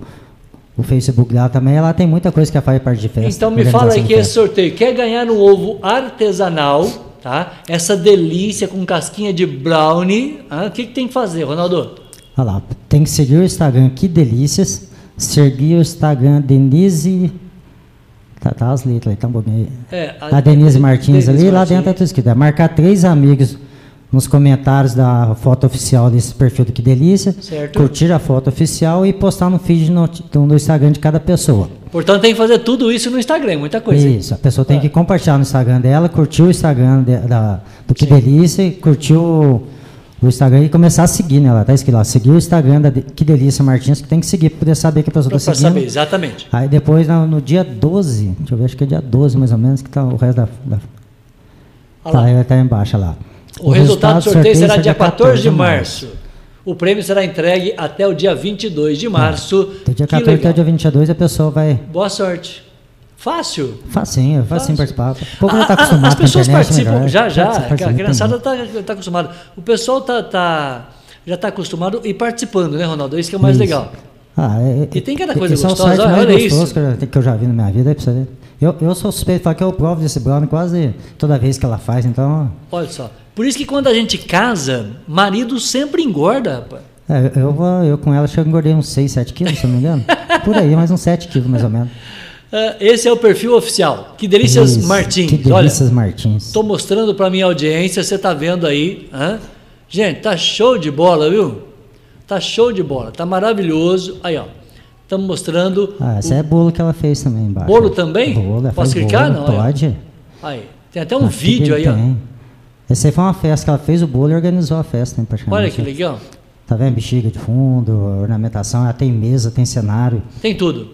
o Facebook dela também. Ela tem muita coisa que ela faz parte de festa. Então me fala aí que de esse sorteio quer ganhar um ovo artesanal, tá? Essa delícia com casquinha de brownie. ah, O que, que tem que fazer, Ronaldo? Olha lá, tem que seguir o Instagram Que Delícias, seguir o Instagram Denise. Tá, tá as letras aí, tá aí. É, A Denise Martins Denise ali, lá Martins. dentro tá tudo escrito. É marcar três amigos nos comentários da foto oficial desse perfil do Que Delícia. Certo. Curtir a foto oficial e postar no feed no, no Instagram de cada pessoa. Portanto, tem que fazer tudo isso no Instagram, muita coisa. Isso, a pessoa tem Ah. que compartilhar no Instagram dela, curtir o Instagram de- da, do Que Sim. Delícia, e curtir o, o Instagram e começar a seguir, né? Ela tá escrito lá, seguir o Instagram da De- Que Delícia Martins, que tem que seguir para poder saber que a pessoa está seguindo. saber, exatamente. Aí depois, no, no dia 12, deixa eu ver, acho que é dia 12 mais ou menos, que tá o resto da. da tá, lá. aí tá embaixo lá. O, resultado do sorteio será dia 14 de março. O prêmio será entregue até o dia 22 de março. Do dia Que 14 até o dia 22 a pessoa vai. Boa sorte. Fácil. Facinho, facinho Fácil. participar. O povo A- já está a- acostumado As pessoas internet, participam melhor. já, já. Participa A criançada está tá acostumada. O pessoal tá, tá, já está acostumado e participando, né, Ronaldo? Isso que é o mais Isso. legal. Ah, é, E tem cada é- coisa gostosa, É o site olha mais isso. gostoso que eu, que eu já vi na minha vida, aí pra você ver. Eu, eu sou suspeito de falar que eu provo desse brownie quase toda vez que ela faz, então. Olha só. Por isso que quando a gente casa, marido sempre engorda, rapaz. É, eu, vou- eu com ela acho que eu engordei uns 6, 7 quilos, se eu não me engano. (laughs) Por aí, mais uns 7 quilos mais ou menos. Ah, Esse é o perfil oficial. Que delícias Isso, Martins. Que Olha, delícias Martins. estou mostrando para minha audiência, você está vendo aí. hã? Gente, tá show de bola, viu? Tá show de bola, tá maravilhoso. Aí, ó. Estamos mostrando. Ah, esse o- é bolo que ela fez também embaixo. Bolo também? Bolo, Posso clicar? bolo, Não. Pode. Aí. Tem até um vídeo aí, ó. tem. Esse aí foi uma festa que ela fez o bolo e organizou a festa, praticamente. Olha que legal. Tá vendo? Bexiga de fundo, ornamentação, ela tem mesa, tem cenário. Tem tudo.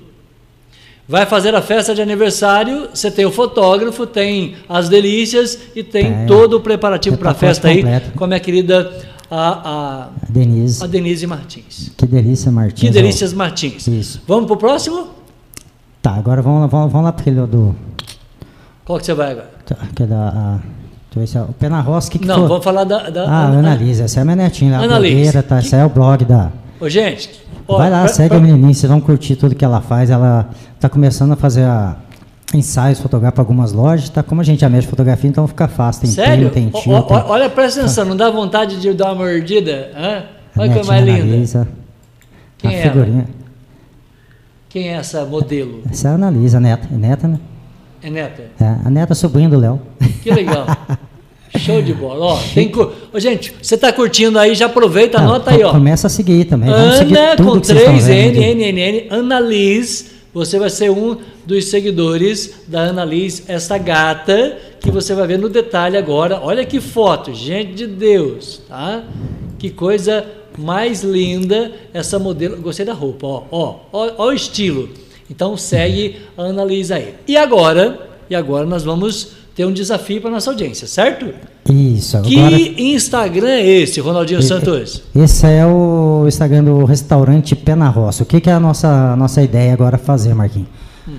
Vai fazer a festa de aniversário, você tem o fotógrafo, tem as delícias e tem Tem. todo o preparativo para a festa aí, com a minha querida a, A Denise. a, Denise Martins. Que delícia, Martins. Que delícias Martins. Isso. Vamos pro próximo? Tá, agora vamos lá, vamos, vamos lá para aquele do. Qual que você vai agora? tá, Que é da. A, deixa eu ver se é o Pena que, que Não, foi? vamos falar da. da Ah, Ana- Ana Lisa, essa é a minha netinha, lá, blogueira, tá? Que- Esse é o blog da. Ô, gente. ó, Vai lá, pra- segue pra- a menininha, vocês vão curtir tudo que ela faz. Ela tá começando a fazer a, ensaios, fotografar para algumas lojas, tá? Como a gente já mexe fotografia, então fica fácil. Tem Sério? tem Ó, tio, ó, tem... olha, presta atenção, não dá vontade de dar uma mordida? Hã? Olha que mais linda. Lisa, Quem a é ela? figurinha. Quem é essa modelo? Essa é a Ana Lisa, a neta, é neta, né? É neta? É, a neta sobrinha do Léo. Que legal. (laughs) Show de bola. Ó, tem cu- Ô, gente, você está curtindo aí, já aproveita, anota aí, ó. Começa a seguir também. Seguir Ana tudo com que vocês estão 3 vendo N, aqui. N, N, N, Ana Liz. Você vai ser um dos seguidores da Ana Liz, essa gata que você vai ver no detalhe agora. Olha que foto, gente de Deus, tá? Que coisa mais linda essa modelo. Gostei da roupa, ó, ó, ó, ó o estilo. Então segue a Analisa aí. E agora, e agora nós vamos ter um desafio para nossa audiência, certo? Isso. Que agora... Instagram é esse, Ronaldinho e, Santos? Esse é o Instagram do restaurante Pé na Roça. O que, que é a nossa, nossa ideia agora fazer, Marquinhos? Hum.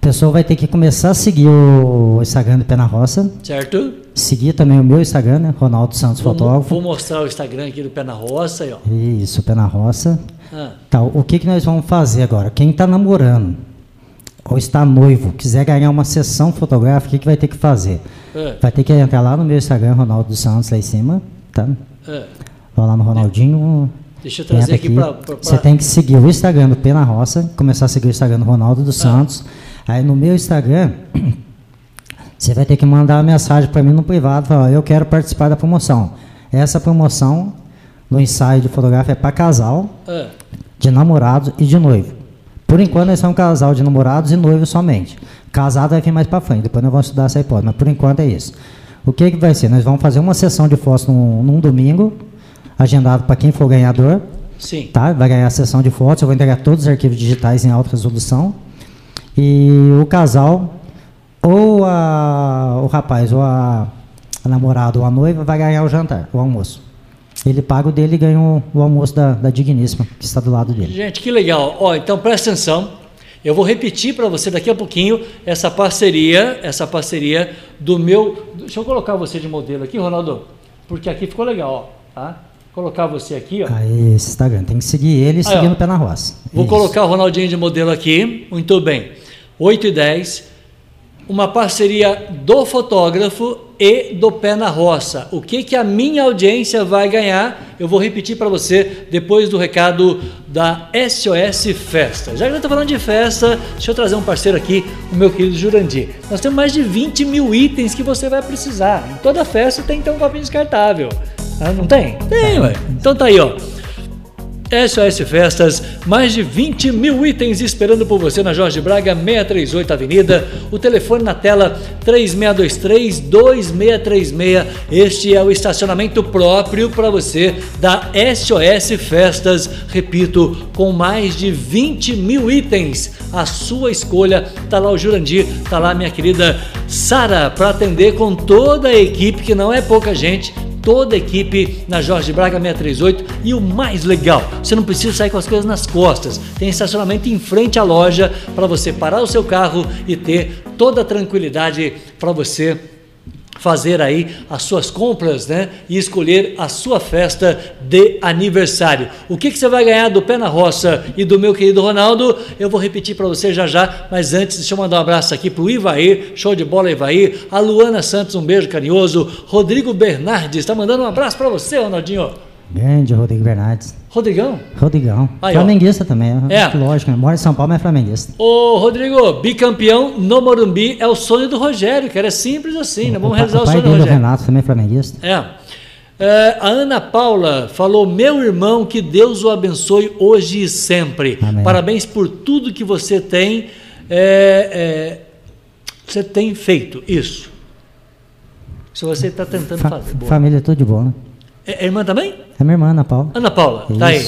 A pessoa vai ter que começar a seguir o Instagram do Pé na Roça. Certo. Seguir também o meu Instagram, né? Ronaldo Santos vou, Fotógrafo. Vou mostrar o Instagram aqui do Pé na Roça. Aí, ó. Isso, Pé na Roça. Ah. Tá, o que, que nós vamos fazer agora? Quem está namorando ou está noivo, quiser ganhar uma sessão fotográfica, o que, vai ter que fazer? É. Vai ter que entrar lá no meu Instagram, Ronaldo dos Santos, lá em cima, tá? É. Vai lá no Ronaldinho. Deixa eu trazer aqui, aqui para. Você tem que seguir o Instagram do Pena Roça, começar a seguir o Instagram do Ronaldo dos ah. Santos. Aí no meu Instagram, (clears throat) você vai ter que mandar uma mensagem para mim no privado, falar, eu quero participar da promoção. Essa promoção no ensaio de fotografia é para casal, é. de namorado e de noivo. Por enquanto, nós somos um casal de namorados e noivos somente. Casado vai vir mais para frente, depois nós vamos estudar essa hipótese, mas por enquanto é isso. O que, que vai ser? Nós vamos fazer uma sessão de fotos num, num domingo, agendado para quem for ganhador. Sim. Tá? Vai ganhar a sessão de fotos, eu vou entregar todos os arquivos digitais em alta resolução. E o casal, ou a, o rapaz, ou a, a namorada ou a noiva, vai ganhar o jantar, o almoço. Ele paga o dele e ganha o, o almoço da, da, Digníssima, que está do lado dele. Gente, que legal. Ó, então presta atenção. Eu vou repetir para você daqui a pouquinho essa parceria, essa parceria do meu. Deixa eu colocar você de modelo aqui, Ronaldo, porque aqui ficou legal, ó, tá? Colocar você aqui, ó. Aí, esse Instagram, tem que seguir ele e seguir no pé na roça. Vou Isso. colocar o Ronaldinho de modelo aqui. Muito bem. 8 e 10 uma parceria do fotógrafo e do pé na roça. O que que a minha audiência vai ganhar? Eu vou repetir para você depois do recado da SOS Festa. Já que eu estou falando de festa, deixa eu trazer um parceiro aqui, o meu querido Jurandir. Nós temos mais de 20 mil itens que você vai precisar. Em toda festa tem ter um copinho descartável. Ah, não tem? Tem, ué. Então tá aí, ó. SOS Festas, mais de 20 mil itens esperando por você na Jorge Braga, 638 Avenida. O telefone na tela 3623-2636. Este é o estacionamento próprio para você da SOS Festas. Repito, com mais de 20 mil itens. A sua escolha. Tá lá o Jurandir, tá lá minha querida Sara para atender com toda a equipe, que não é pouca gente toda a equipe na Jorge Braga 638 e o mais legal, você não precisa sair com as coisas nas costas. Tem estacionamento em frente à loja para você parar o seu carro e ter toda a tranquilidade para você fazer aí as suas compras, né? E escolher a sua festa de aniversário. O que, que você vai ganhar do Pé na Roça e do meu querido Ronaldo? Eu vou repetir para você já já, mas antes deixa eu mandar um abraço aqui para o Ivair, show de bola Ivair, a Luana Santos, um beijo carinhoso, Rodrigo Bernardes, está mandando um abraço para você, Ronaldinho. Grande Rodrigo Bernardes. Rodrigão? Rodrigão. Aí, flamenguista ó. também, é. lógico, né? mora em São Paulo, mas é flamenguista. Ô, Rodrigo, bicampeão no Morumbi é o sonho do Rogério, que era simples assim, né? Vamos o, realizar o, o sonho do Rogério. O Renato também é flamenguista. É. é. A Ana Paula falou: Meu irmão, que Deus o abençoe hoje e sempre. Amém. Parabéns por tudo que você tem. É, é, você tem feito isso. Se você está tentando Fa fazer. Boa. Família, tudo de bom, né? É, é irmã também? É minha irmã, Ana Paula. Ana Paula, Isso. tá aí.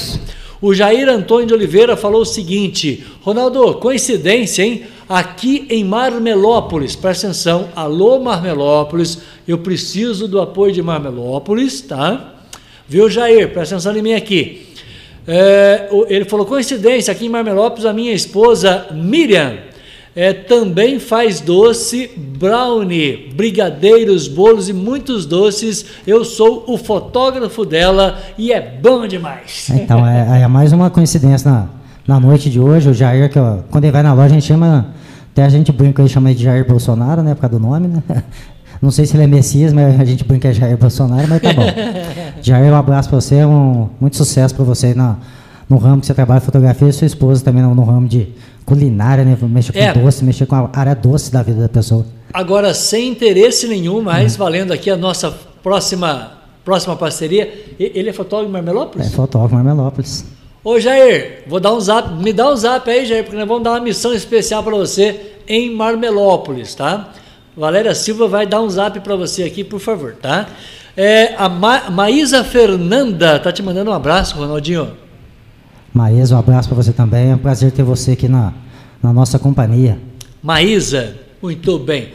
O Jair Antônio de Oliveira falou o seguinte: Ronaldo, coincidência, hein? Aqui em Marmelópolis, presta atenção, alô Marmelópolis, eu preciso do apoio de Marmelópolis, tá? Viu, Jair? Presta atenção em mim aqui. É, ele falou: coincidência, aqui em Marmelópolis, a minha esposa Miriam é, também faz doce, brownie, brigadeiros, bolos e muitos doces. Eu sou o fotógrafo dela e é bom demais. Então, é, é mais uma coincidência na, na noite de hoje. O Jair, que ó, quando ele vai na loja, a gente chama. Até a gente brinca, ele chama de Jair Bolsonaro, né? Por causa do nome, né? (laughs) Não sei se ele é Messias, mas a gente brinca de Jair Bolsonaro, mas tá bom. (laughs) Jair, um abraço para você, um, muito sucesso para você na, no ramo que você trabalha, fotografia, e sua esposa também no, no ramo de culinária, né? Mexer com é. doce, mexer com a área doce da vida da pessoa. Agora, sem interesse nenhum, mas valendo aqui a nossa próxima, próxima parceria. Ele é fotógrafo em Marmelópolis? É fotógrafo em Marmelópolis. Ô Jair, vou dar um zap, me dá um zap aí, Jair, porque nós vamos dar uma missão especial para você em Marmelópolis, tá? Valéria Silva vai dar um zap para você aqui, por favor, tá? É, a Ma Maísa Fernanda tá te mandando um abraço, Ronaldinho. Maísa, um abraço para você também. É um prazer ter você aqui na, na nossa companhia. Maísa, muito bem.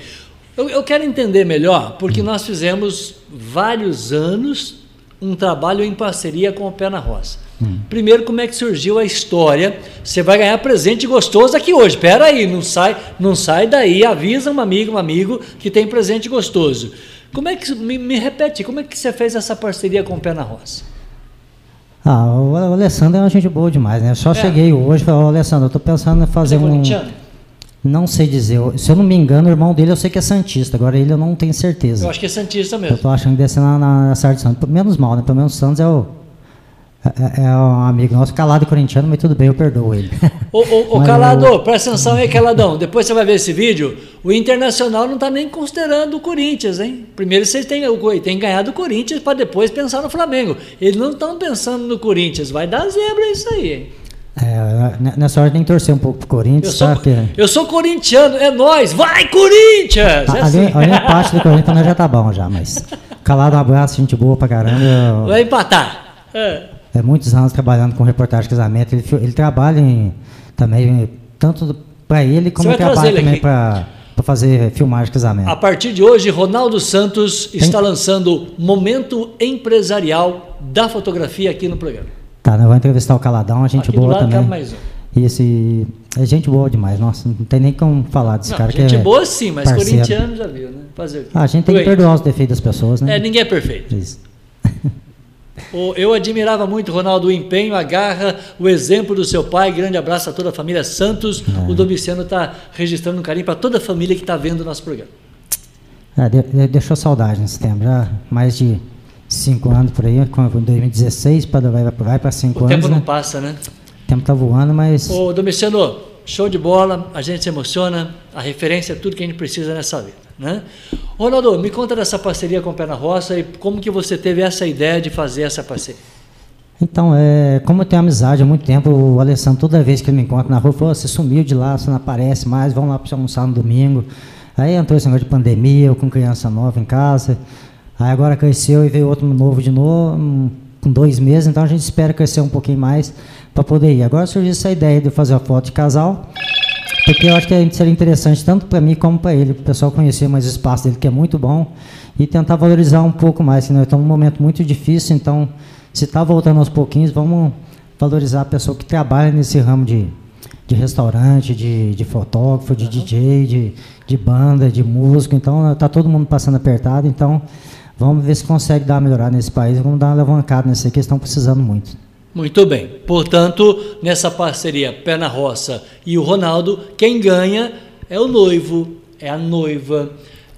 Eu, eu quero entender melhor, porque nós fizemos vários anos um trabalho em parceria com o Pé na Roça. Hum. Primeiro, como é que surgiu a história? Você vai ganhar presente gostoso aqui hoje. Espera aí, não sai, não sai daí. Avisa um amigo, um amigo que tem presente gostoso. Como é que me, me repete? Como é que você fez essa parceria com o Pé na Roça? Ah, o Alessandro é uma gente boa demais, né? Eu só é. cheguei hoje e falei, Alessandro, eu estou pensando em fazer Você é um. Não sei dizer. Se eu não me engano, o irmão dele eu sei que é Santista. Agora ele eu não tenho certeza. Eu acho que é Santista mesmo. Eu tô achando que deve ser na, na, na Sardes Santos. Menos mal, né? Pelo menos o Santos é o. É, é, um amigo nosso, calado corintiano, mas tudo bem, eu perdoo ele. Ô, ô, ô (laughs) Calado, eu... presta atenção aí, Caladão. Depois você vai ver esse vídeo. O Internacional não está nem considerando o Corinthians, hein? Primeiro vocês têm, têm ganhado o Corinthians para depois pensar no Flamengo. Eles não estão pensando no Corinthians. Vai dar zebra isso aí, hein? É, nessa hora tem que torcer um pouco pro Corinthians, eu sou, Eu sou corintiano, é nós, vai Corinthians! A, é assim. a, a parte do Corinthians já tá bom já, mas calado um abraço, gente boa pra caramba. Vai empatar. É. é muitos anos trabalhando com reportagem de casamento, ele, ele trabalha em, também, tanto para ele como trabalha ele também para fazer filmagem de casamento. A partir de hoje, Ronaldo Santos tem... está lançando Momento Empresarial da Fotografia aqui no programa. Tá, nós vamos entrevistar o Caladão, a gente Aqui boa também. Mais um. E esse. É gente boa demais, nossa, não tem nem como falar desse não, cara. Gente que é boa sim, mas parceiro. corintiano já viu, né? Fazer ah, a gente tem que perdoar os defeitos das pessoas, né? É, ninguém é perfeito. Isso. Eu admirava muito, Ronaldo, o empenho, a garra, o exemplo do seu pai. Grande abraço a toda a família Santos. É. O Domiciano está registrando um carinho para toda a família que está vendo o nosso programa. É, deixou saudade nesse tempo. Já mais de cinco anos por aí, em 2016, para vai, vai para cinco o anos. O tempo não né? passa, né? O tempo está voando, mas. Ô, Domiciano, show de bola, a gente se emociona, a referência é tudo que a gente precisa nessa vida. Né? Ronaldo, me conta dessa parceria com o Pé na Roça e como que você teve essa ideia de fazer essa parceria. Então, é, como eu tenho amizade há muito tempo, o Alessandro, toda vez que ele me encontra na rua, falou, você sumiu de lá, você não aparece mais, vamos lá para almoçar no domingo. Aí entrou esse negócio de pandemia, eu com criança nova em casa. Aí agora cresceu e veio outro novo de novo, com dois meses, então a gente espera crescer um pouquinho mais para poder ir. Agora surgiu essa ideia de fazer a foto de casal, porque eu acho que seria interessante tanto para mim como para ele, para o pessoal conhecer mais o espaço dele, que é muito bom, e tentar valorizar um pouco mais. Nós estamos num momento muito difícil, então, se está voltando aos pouquinhos, vamos valorizar a pessoa que trabalha nesse ramo de, de restaurante, de, de fotógrafo, de uhum. DJ, de, de banda, de músico. Então, está todo mundo passando apertado, então Vamos ver se consegue dar uma melhorada nesse país. Vamos dar uma alavancada nesse que estão precisando muito. Muito bem. Portanto, nessa parceria Pé na Roça e o Ronaldo, quem ganha é o noivo, é a noiva.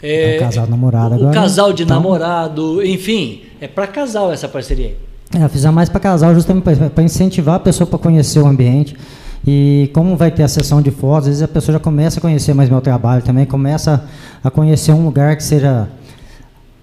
É, é o casal namorado o, agora. O casal de então, namorado, enfim, é para casal essa parceria. É, fizemos mais para casal, justamente para incentivar a pessoa para conhecer o ambiente. E como vai ter a sessão de fotos, às vezes a pessoa já começa a conhecer mais meu trabalho também, começa a conhecer um lugar que seja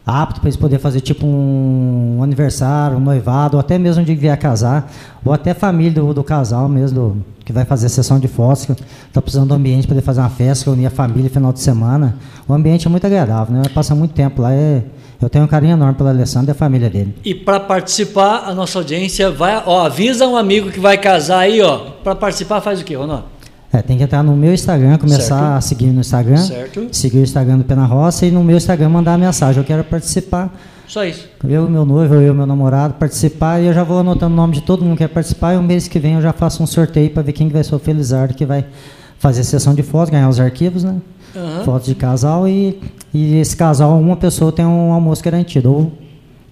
apto para eles poderem fazer tipo um aniversário, um noivado, ou até mesmo de vier casar, ou até família do, do casal mesmo, do, que vai fazer a sessão de fotos, que está precisando do ambiente para poder fazer uma festa, reunir a família final de semana. O ambiente é muito agradável, né? Passa muito tempo lá, é, eu tenho um carinho enorme pelo Alessandro e a família dele. E para participar, a nossa audiência vai, ó, avisa um amigo que vai casar aí, ó, para participar faz o quê, Ronaldo? É, tem que entrar no meu Instagram, começar certo. a seguir no Instagram, certo. seguir o Instagram do Pena Roça e no meu Instagram mandar a mensagem. Eu quero participar. Só isso. Eu, meu noivo, eu, meu namorado, participar e eu já vou anotando o nome de todo mundo que quer participar e o mês que vem eu já faço um sorteio para ver quem vai ser o Felizardo que vai fazer a sessão de fotos, ganhar os arquivos, né? Uhum. Fotos de casal e, e esse casal, uma pessoa tem um almoço garantido. Ou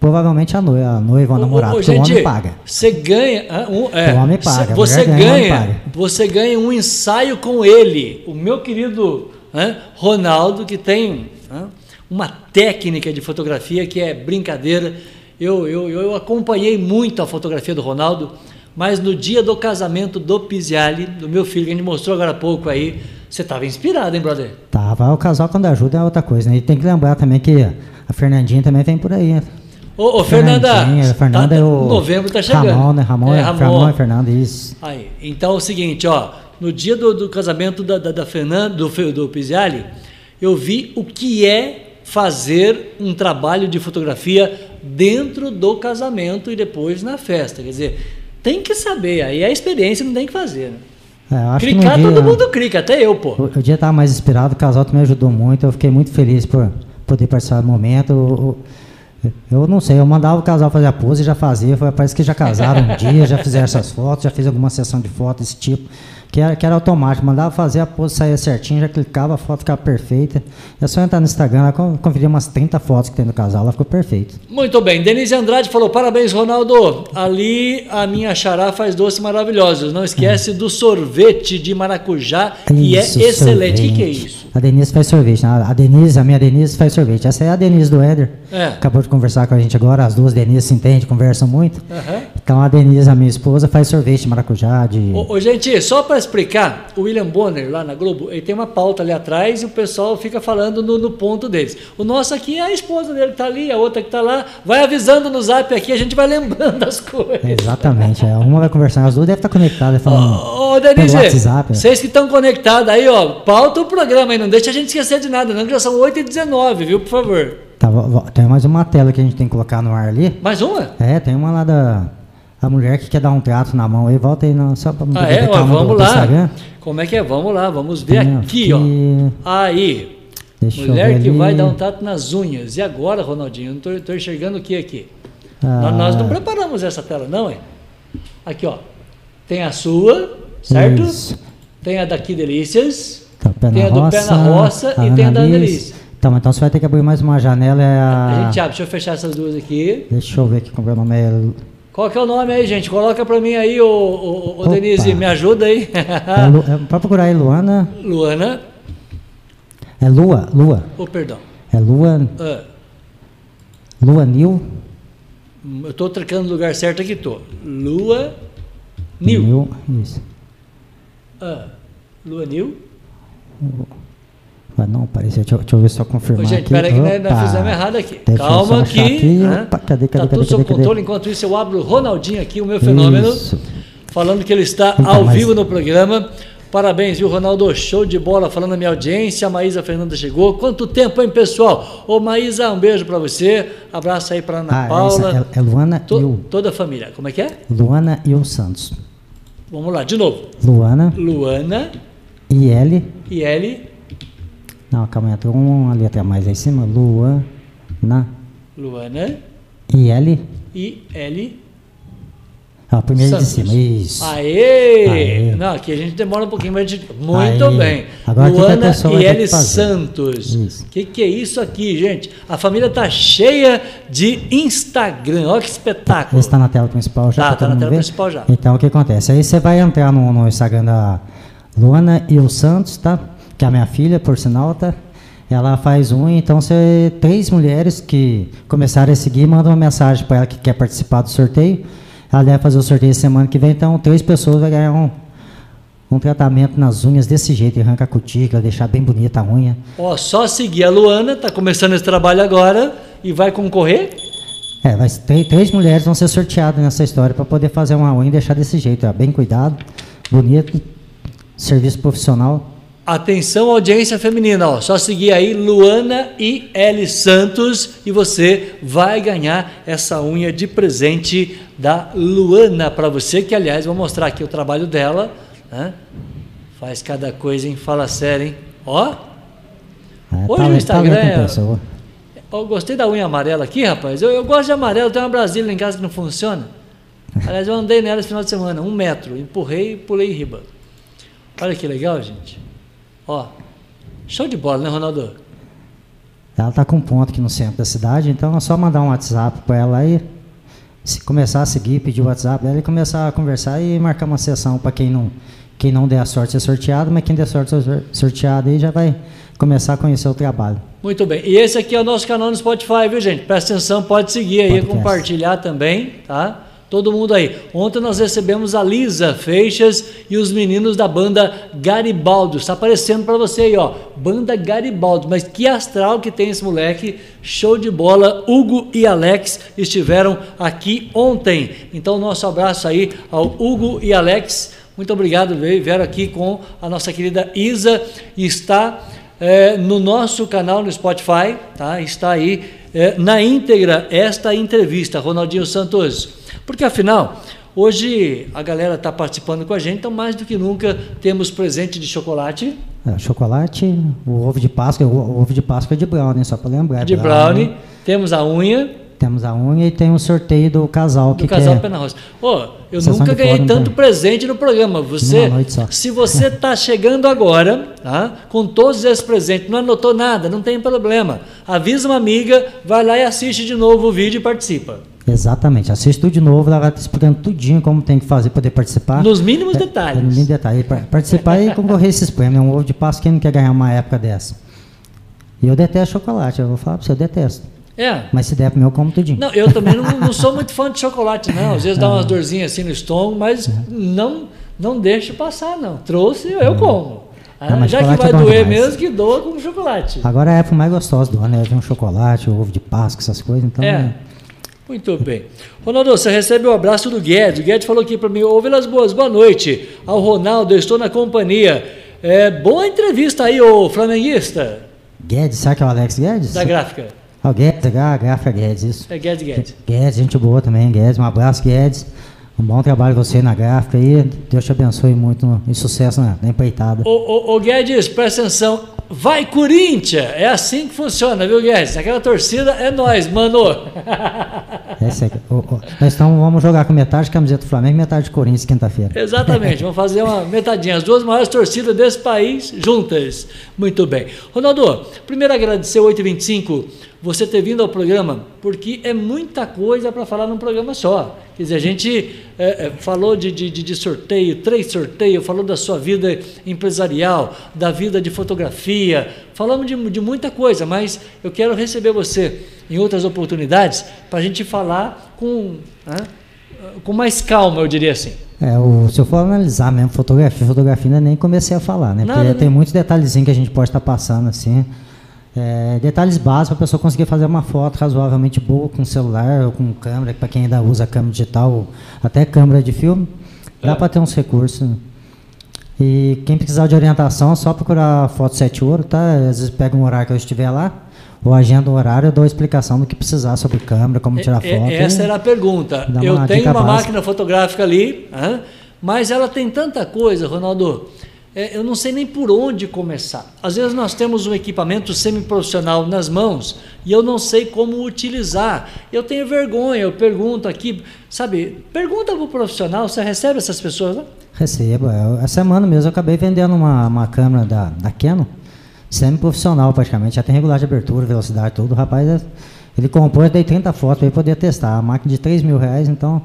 Provavelmente a noiva, a noiva ou a namorada, porque o homem paga. Você ganha. Um, é, o homem paga. Você ganha, ganha você ganha um ensaio com ele. O meu querido né, Ronaldo, que tem né, uma técnica de fotografia que é brincadeira. Eu, eu, eu acompanhei muito a fotografia do Ronaldo, mas no dia do casamento do Pisiali, do meu filho, que a gente mostrou agora há pouco aí, você estava inspirado, hein, brother? Tava. O casal, quando ajuda, é outra coisa. Né? E tem que lembrar também que a Fernandinha também vem por aí. Ô, ô Fernanda. Fernanda tá, é o. Novembro está chegando. Ramon, né? Ramon, é, Ramon. Ramon e Fernanda, isso. Aí, então é o seguinte, ó. No dia do, do casamento da, da, da Fernanda, do, do Pisiali, eu vi o que é fazer um trabalho de fotografia dentro do casamento e depois na festa. Quer dizer, tem que saber, aí a experiência não tem que fazer. Né? É, Clicar, dia, todo mundo clica, até eu, pô. O, o dia estava mais inspirado, o casal também ajudou muito, eu fiquei muito feliz por poder participar do momento. Eu não sei, eu mandava o casal fazer a pose e já fazia. Parece que já casaram um dia, já fizeram essas fotos, já fiz alguma sessão de fotos desse tipo que era, que era automático, mandava fazer a pose, saía certinho, já clicava, a foto ficava perfeita. É só entrar no Instagram, conferir umas 30 fotos que tem do casal, ela ficou perfeita. Muito bem, Denise Andrade falou, parabéns Ronaldo, ali a minha xará faz doces maravilhosos, não esquece é. do sorvete de maracujá, que é excelente. O que, que, é isso? A Denise faz sorvete, a Denise, a minha Denise faz sorvete, essa é a Denise do Éder, é. acabou de conversar com a gente agora, as duas Denise se entendem, conversam muito, uhum. Então a Denise, a minha esposa, faz sorvete de maracujá, de... Ô, ô gente, só para explicar, o William Bonner, lá na Globo, ele tem uma pauta ali atrás e o pessoal fica falando no, no ponto deles. O nosso aqui é a esposa dele que está ali, a outra que está lá, vai avisando no zap aqui, a gente vai lembrando das coisas. Exatamente, é. uma vai conversar, as duas devem estar conectadas, falando ô, ô, Denise, WhatsApp. Vocês que estão conectados aí, ó, pauta o programa aí, não deixa a gente esquecer de nada, não, que já são 8h19, viu, por favor. Tá, tem mais uma tela que a gente tem que colocar no ar ali. Mais uma? É, tem uma lá da a mulher que quer dar um trato na mão aí, volta aí não, só para ah, é? Ó, vamos lá. Instagram. Como é que é? Vamos lá, vamos ver aqui, ó. Aí. Deixa mulher que vai dar um trato nas unhas. E agora, Ronaldinho? Eu não estou enxergando o que aqui? Ah. Nós não preparamos essa tela, não, hein? Aqui, ó. Tem a sua, certo? Isso. Tem a daqui Delícias. Tá, tem a do Pé na Roça e tem a da Delícia. Então, então você vai ter que abrir mais uma janela. É a... a gente abre, deixa eu fechar essas duas aqui. Deixa eu ver aqui como é o nome. É qual que é o nome aí, gente? Coloca para mim aí, ô, ô, Denise, me ajuda aí. é, Lu, é, pode procurar aí, Luana. Luana. É Lua, Lua. Oh, perdão. É Lua. Ah. Lua Nil. Eu estou trocando o lugar certo aqui, tô. Lua Nil. Nil, isso. Ah. Lua Nil. Ah, não, apareceu. Deixa, deixa eu ver eu confirmar. Ô, gente, peraí que nós, nós fizemos errado aqui. Deixa Calma aqui. aqui. Né? Opa, cadê, cadê, tá cadê, tudo sob controle. Enquanto isso, eu abro o Ronaldinho aqui, o meu fenômeno. Isso. Falando que ele está então, ao mas... vivo no programa. Parabéns, viu, Ronaldo? Show de bola, falando a minha audiência. A Maísa Fernanda chegou. Quanto tempo, hein, pessoal? Ô, Maísa, um beijo para você. Abraço aí para Ana ah, Paula. É, é, Luana to, e o... Toda a família. Como é que é? Luana e o Santos. Vamos lá, de novo. Luana. Luana. E L. E L. Não, calma aí, entrou uma letra mais aí em cima. Luana. Luana. E L. I L. Ah, primeiro de cima, isso. Aê! Aê! Não, aqui a gente demora um pouquinho, mas a gente... Muito Aê. bem. Agora, Luana e L Santos. O que, que é isso aqui, gente? A família tá cheia de Instagram. Olha que espetáculo. Está na tela principal já. Tá, tá na tela ver? principal já. Então, o que acontece? Aí você vai entrar no, no Instagram da Luana e o Santos, tá? Que é a minha filha, por sinal, tá? Ela faz um, então você três mulheres que começaram a seguir mandam uma mensagem para ela que quer participar do sorteio. Ela deve fazer o sorteio semana que vem, então três pessoas vão ganhar um, um tratamento nas unhas desse jeito, arranca a cutícula, deixar bem bonita a unha. Ó, só seguir a Luana, tá começando esse trabalho agora e vai concorrer? É, vai, três, três mulheres vão ser sorteadas nessa história para poder fazer uma unha e deixar desse jeito, ó, bem cuidado, bonito, serviço profissional. Atenção, audiência feminina, ó, só seguir aí Luana e L Santos e você vai ganhar essa unha de presente da Luana para você, que aliás vou mostrar aqui o trabalho dela, né? Faz cada coisa, hein? Fala sério, hein? Ó. É, Hoje tá, o Instagram. Eu gostei da unha amarela aqui, rapaz. Eu, eu gosto de amarelo, tem uma Brasília em casa que não funciona. Aliás, eu andei nela esse final de semana, um metro, empurrei e pulei riba. Olha que legal, gente. Ó, show de bola, né, Ronaldo? Ela está com um ponto aqui no centro da cidade, então é só mandar um WhatsApp para ela aí, se começar a seguir, pedir o WhatsApp dela e começar a conversar e marcar uma sessão para quem não, quem não der a sorte ser sorteado, mas quem der a sorte de ser sorteado aí já vai começar a conhecer o trabalho. Muito bem. E esse aqui é o nosso canal no Spotify, viu, gente? Presta atenção, pode seguir aí, Podcast. compartilhar também, tá? Todo mundo aí. Ontem nós recebemos a Lisa Feixas e os meninos da banda Garibaldo. Está aparecendo para você aí, ó. Banda Garibaldo. Mas que astral que tem esse moleque. Show de bola. Hugo e Alex estiveram aqui ontem. Então, nosso abraço aí ao Hugo e Alex. Muito obrigado, vieram aqui com a nossa querida Isa está é, no nosso canal no Spotify, tá? Está aí é, na íntegra esta entrevista, Ronaldinho Santos. Porque afinal, hoje a galera está participando com a gente, então mais do que nunca temos presente de chocolate. É, chocolate, o ovo de Páscoa, o ovo de Páscoa é de brownie, só para lembrar. De brownie, brownie, temos a unha. Temos a unha e tem um sorteio do casal. Do que casal que é... Pé na Roça. Oh, eu nunca ganhei fórum, tanto presente no programa. Você, se você está chegando agora, tá, com todos esses presentes, não anotou nada, não tem problema. Avisa uma amiga, vai lá e assiste de novo o vídeo e participa. Exatamente. Assiste tudo de novo, ela vai te explicando tudinho como tem que fazer para poder participar. Nos mínimos detalhes. É, nos mínimos detalhes. Participar e concorrer a esses prêmios. É um ovo de passo, quem não quer ganhar uma época dessa? E eu detesto chocolate, eu vou falar para você, eu detesto. É. Mas se der pro meu, eu como tudinho. Não, eu também não, não sou (laughs) muito fã de chocolate, não. Às vezes dá umas dorzinhas assim no estômago, mas não, não deixo passar, não. Trouxe, eu como. Ah, já que vai é doer demais. mesmo, que doa com chocolate. Agora é a época mais gostosa do ano, é um chocolate, ovo de Páscoa, essas coisas, então... É. Muito bem. Ronaldo, você recebe o um abraço do Guedes. O Guedes falou aqui para mim, ouve as boas, boa noite. Ao Ronaldo, eu estou na companhia. É, boa entrevista aí, ô flamenguista. Guedes, sabe que é o Alex Guedes? Da gráfica. Ah, o Guedes, a gráfica Guedes, isso. É Guedes, Guedes. Guedes, gente boa também, Guedes. Um abraço, Guedes. Um bom trabalho você na gráfica aí. Deus te abençoe muito no, e sucesso na, na empreitada. Ô, ô, ô, Guedes, presta atenção. Vai Corinthians! É assim que funciona, viu, Guedes? Aquela torcida é nós, mano. É. Ô, ô, nós vamos jogar com metade de camiseta do Flamengo e metade de Corinthians quinta-feira. Exatamente, vamos fazer uma metadinha. As duas maiores torcidas desse país juntas. Muito bem. Ronaldo, primeiro agradecer o 825 você ter vindo ao programa, porque é muita coisa para falar num programa só. Quer dizer, a gente é, é, falou de, de, de, sorteio, três sorteios, falou da sua vida empresarial, da vida de fotografia, falamos de, de muita coisa, mas eu quero receber você em outras oportunidades para a gente falar com, né, com mais calma, eu diria assim. É, o, se eu for analisar mesmo fotografia, fotografia ainda nem comecei a falar, né? Nada, Porque né? tem muitos detalhezinhos que a gente pode estar tá passando assim. É, detalhes básicos para a pessoa conseguir fazer uma foto razoavelmente boa com celular ou com câmera, para quem ainda usa câmera digital, até câmera de filme, dá é. para ter uns recursos. E quem precisar de orientação, é só procurar foto 7 ouro, tá? Às vezes pega um horário que eu estiver lá, ou agenda um horário, eu dou explicação do que precisar sobre câmera, como tirar é, foto. Essa era a pergunta. Eu tenho uma básica. máquina fotográfica ali, mas ela tem tanta coisa, Ronaldo é, eu não sei nem por onde começar. Às vezes nós temos um equipamento semiprofissional nas mãos e eu não sei como utilizar. Eu tenho vergonha, eu pergunto aqui, sabe, pergunta para o profissional, você recebe essas pessoas? Recebo. Essa semana mesmo eu acabei vendendo uma, uma câmera da, da Canon, semiprofissional praticamente, já tem regular de abertura, velocidade, tudo. O rapaz, ele comprou, eu dei 30 fotos para ele poder testar. A máquina de 3 mil reais, então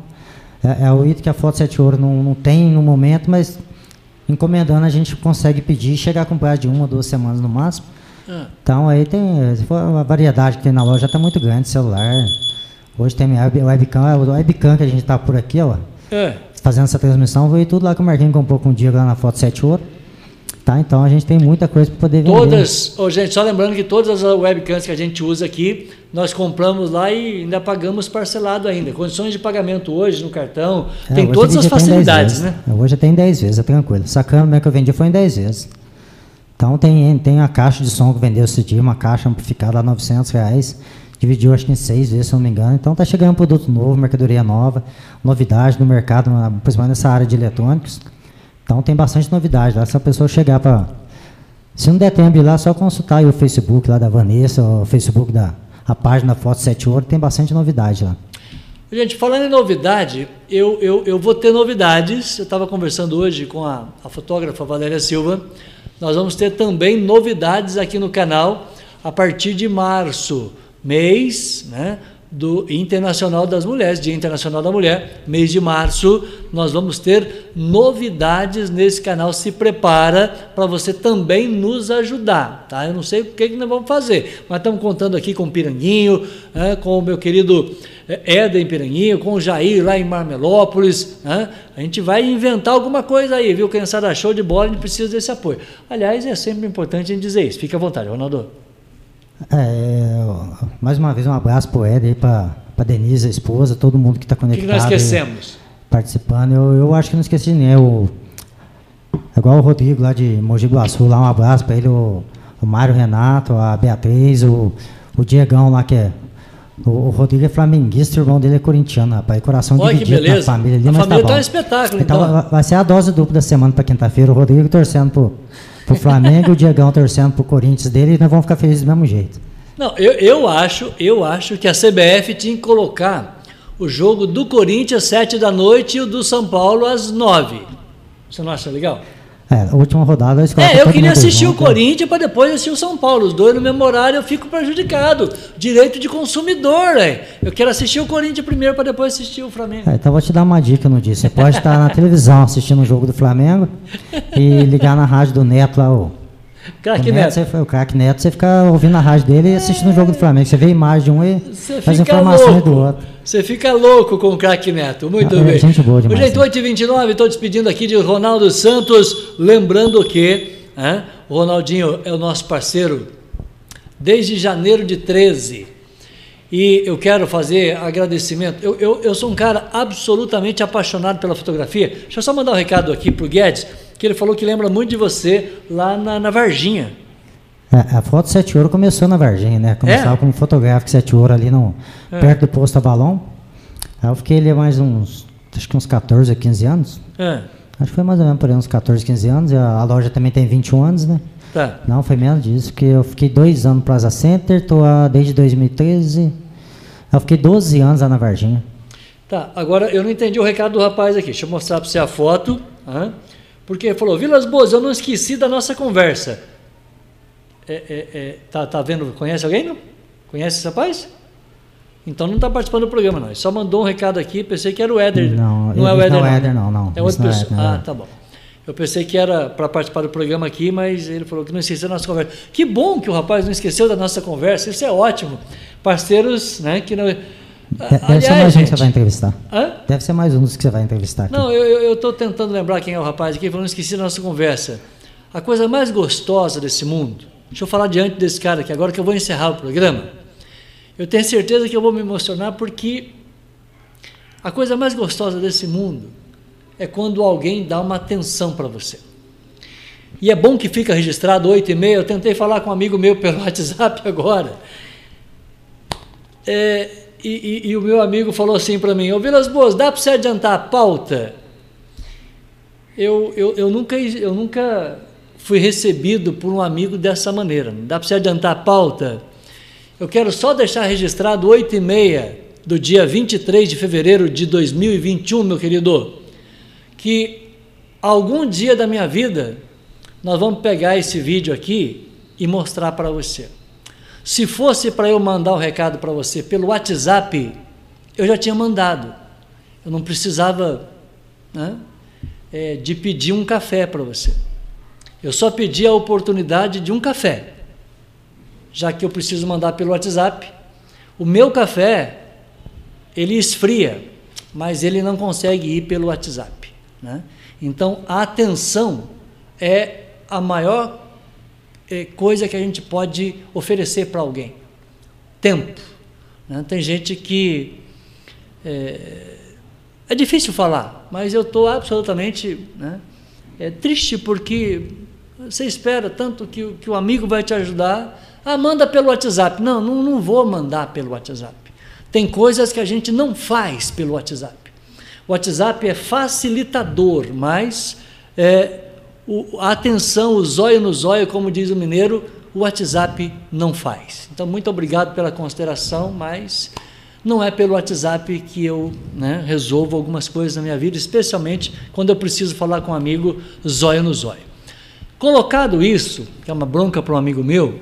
é, é o item que a foto 7 ouro não, não tem no momento, mas encomendando a gente consegue pedir e chegar a comprar de uma, duas semanas no máximo. Ah. Então aí tem a variedade que tem na loja está muito grande, celular. Hoje tem a webcam, o webcam que a gente está por aqui, ó. É. Fazendo essa transmissão, veio tudo lá que o Marquinhos comprou com um dia lá na Foto 7 Ouro. Tá, então a gente tem muita coisa para poder vender. Todas, oh, gente, só lembrando que todas as webcams que a gente usa aqui, nós compramos lá e ainda pagamos parcelado ainda. Condições de pagamento hoje no cartão, é, tem todas as facilidades, né? Hoje tem 10 vezes, é tranquilo. Essa câmera que eu vendi foi em 10 vezes. Então tem, tem a caixa de som que vendeu esse dia, uma caixa amplificada a 900 reais. Dividiu acho que em seis vezes, se não me engano. Então tá chegando um produto novo, mercadoria nova, novidade no mercado, principalmente nessa área de eletrônicos. Então tem bastante novidade lá. Se a pessoa chegar para. Se não der tempo ir lá, só consultar o Facebook lá da Vanessa, o Facebook da a página Foto 7 Ouro, tem bastante novidade lá. Gente, falando em novidade, eu, eu, eu vou ter novidades. Eu estava conversando hoje com a, a fotógrafa Valéria Silva. Nós vamos ter também novidades aqui no canal a partir de março, mês, né? Do Internacional das Mulheres, Dia Internacional da Mulher, mês de março, nós vamos ter novidades nesse canal. Se prepara para você também nos ajudar, tá? Eu não sei o que, que nós vamos fazer, mas estamos contando aqui com o Piranguinho, né, com o meu querido Éden Piranguinho, com o Jair lá em Marmelópolis. Né? A gente vai inventar alguma coisa aí, viu? Criançada show de bola, a gente precisa desse apoio. Aliás, é sempre importante a gente dizer isso. Fique à vontade, Ronaldo. É, mais uma vez um abraço para o Ed, para a Denise, a esposa, todo mundo que está conectado. O que, nós esquecemos? Participando. Eu, eu acho que não esqueci nem. O, igual o Rodrigo lá de Mogi Guaçu, lá um abraço para ele, o o Mário Renato, a Beatriz, o, o Diegão lá que é. O, o Rodrigo é flamenguista, o irmão dele é corintiano, rapaz. Coração Olha que dividido na beleza. família ali, A mas família tá tá um espetáculo, Então, então. vai- vai ser a dose dupla da semana para quinta-feira. O Rodrigo torcendo pro, pro Flamengo, o Diegão torcendo pro Corinthians dele e nós vamos ficar felizes do mesmo jeito. Não, eu, eu acho, eu acho que a CBF tinha que colocar o jogo do Corinthians às 7 da noite e o do São Paulo às 9. Você não acha legal? É, a última rodada colocam É, eu todo queria assistir o junto. Corinthians para depois assistir o São Paulo. Os dois no mesmo horário eu fico prejudicado. Direito de consumidor, é. Eu quero assistir o Corinthians primeiro para depois assistir o Flamengo. É, então vou te dar uma dica no dia. Você pode estar na televisão assistindo o jogo do Flamengo e ligar na rádio do Neto lá, o, Craque o Neto. Você, o craque Neto, você fica ouvindo a rádio dele e assistindo o jogo do Flamengo. Você vê a imagem de um e Você faz informações louco. do outro. Você fica louco com o craque Neto. Muito É, bem. gente boa demais, né? 8h29, estou despedindo aqui de Ronaldo Santos. Lembrando que né, o Ronaldinho é o nosso parceiro desde janeiro de 13. E eu quero fazer agradecimento. Eu, eu, eu sou um cara absolutamente apaixonado pela fotografia. Deixa eu só mandar um recado aqui para o Guedes, que ele falou que lembra muito de você lá na, na Varginha. É, a foto 7 ouro começou na Varginha, né? Começava É? como fotográfico 7 ouro ali no, É. perto do posto Avalon. Aí eu fiquei ali mais uns, acho que uns 14 a 15 anos. É, Acho que foi mais ou menos por aí, uns 14, 15 anos. A, a loja também tem 21 anos, né? tá. Não, foi menos disso, porque eu fiquei dois anos no Plaza Center, tô há- desde 2013. Eu fiquei 12 anos lá na Varginha. Tá, agora eu não entendi o recado do rapaz aqui. Deixa eu mostrar para você a foto. hã? Porque falou, Vilas Boas, eu não esqueci da nossa conversa. É, é, é, tá, tá vendo? Conhece alguém? Não? Conhece esse rapaz? Então não está participando do programa, não. Ele só mandou um recado aqui, pensei que era o Éder. Não, não é o isso Éder, não é não. Éder, não, não. É outra é pessoa. Éder, ah, tá bom. Eu pensei que era para participar do programa aqui, mas ele falou que não esqueceu da nossa conversa. Que bom que o rapaz não esqueceu da nossa conversa, isso é ótimo. Parceiros, né, que não... De- Deve ser Aliás, mais um que você vai entrevistar. Hã? Deve ser mais um dos que você vai entrevistar aqui. Não, eu estou tentando lembrar quem é o rapaz aqui, falando esqueci da nossa conversa. A coisa mais gostosa desse mundo, deixa eu falar diante desse cara aqui, agora que eu vou encerrar o programa. Eu tenho certeza que eu vou me emocionar porque a coisa mais gostosa desse mundo é quando alguém dá uma atenção para você. E é bom que fica registrado 8 e meia. Eu tentei falar com um amigo meu pelo (laughs) WhatsApp agora. É, e, e- e o meu amigo falou assim para mim: Ô Vilas Boas, dá para você adiantar a pauta? Eu, eu, eu, nunca, eu nunca fui recebido por um amigo dessa maneira. Dá para você adiantar a pauta? Eu quero só deixar registrado 8 e meia do dia 23 de fevereiro de 2021, meu querido, que algum dia da minha vida nós vamos pegar esse vídeo aqui e mostrar para você. Se fosse para eu mandar o recado para você pelo WhatsApp, eu já tinha mandado. Eu não precisava né, é, de pedir um café para você. Eu só pedi a oportunidade de um café. Já que eu preciso mandar pelo WhatsApp, o meu café ele esfria, mas ele não consegue ir pelo WhatsApp. Né? Então, a atenção é a maior eh, coisa que a gente pode oferecer para alguém. Tempo. né? Tem gente que. É, é difícil falar, mas eu estou absolutamente né, é, triste porque você espera tanto que, que o amigo vai te ajudar. Ah, manda pelo WhatsApp. Não, não, não vou mandar pelo WhatsApp. Tem coisas que a gente não faz pelo WhatsApp. O WhatsApp é facilitador, mas é, o- a atenção, o zóio no zóio, como diz o mineiro, o WhatsApp não faz. Então, muito obrigado pela consideração, mas não é pelo WhatsApp que eu né, resolvo algumas coisas na minha vida, especialmente quando eu preciso falar com um amigo zóio no zóio. Colocado isso, que é uma bronca para um amigo meu,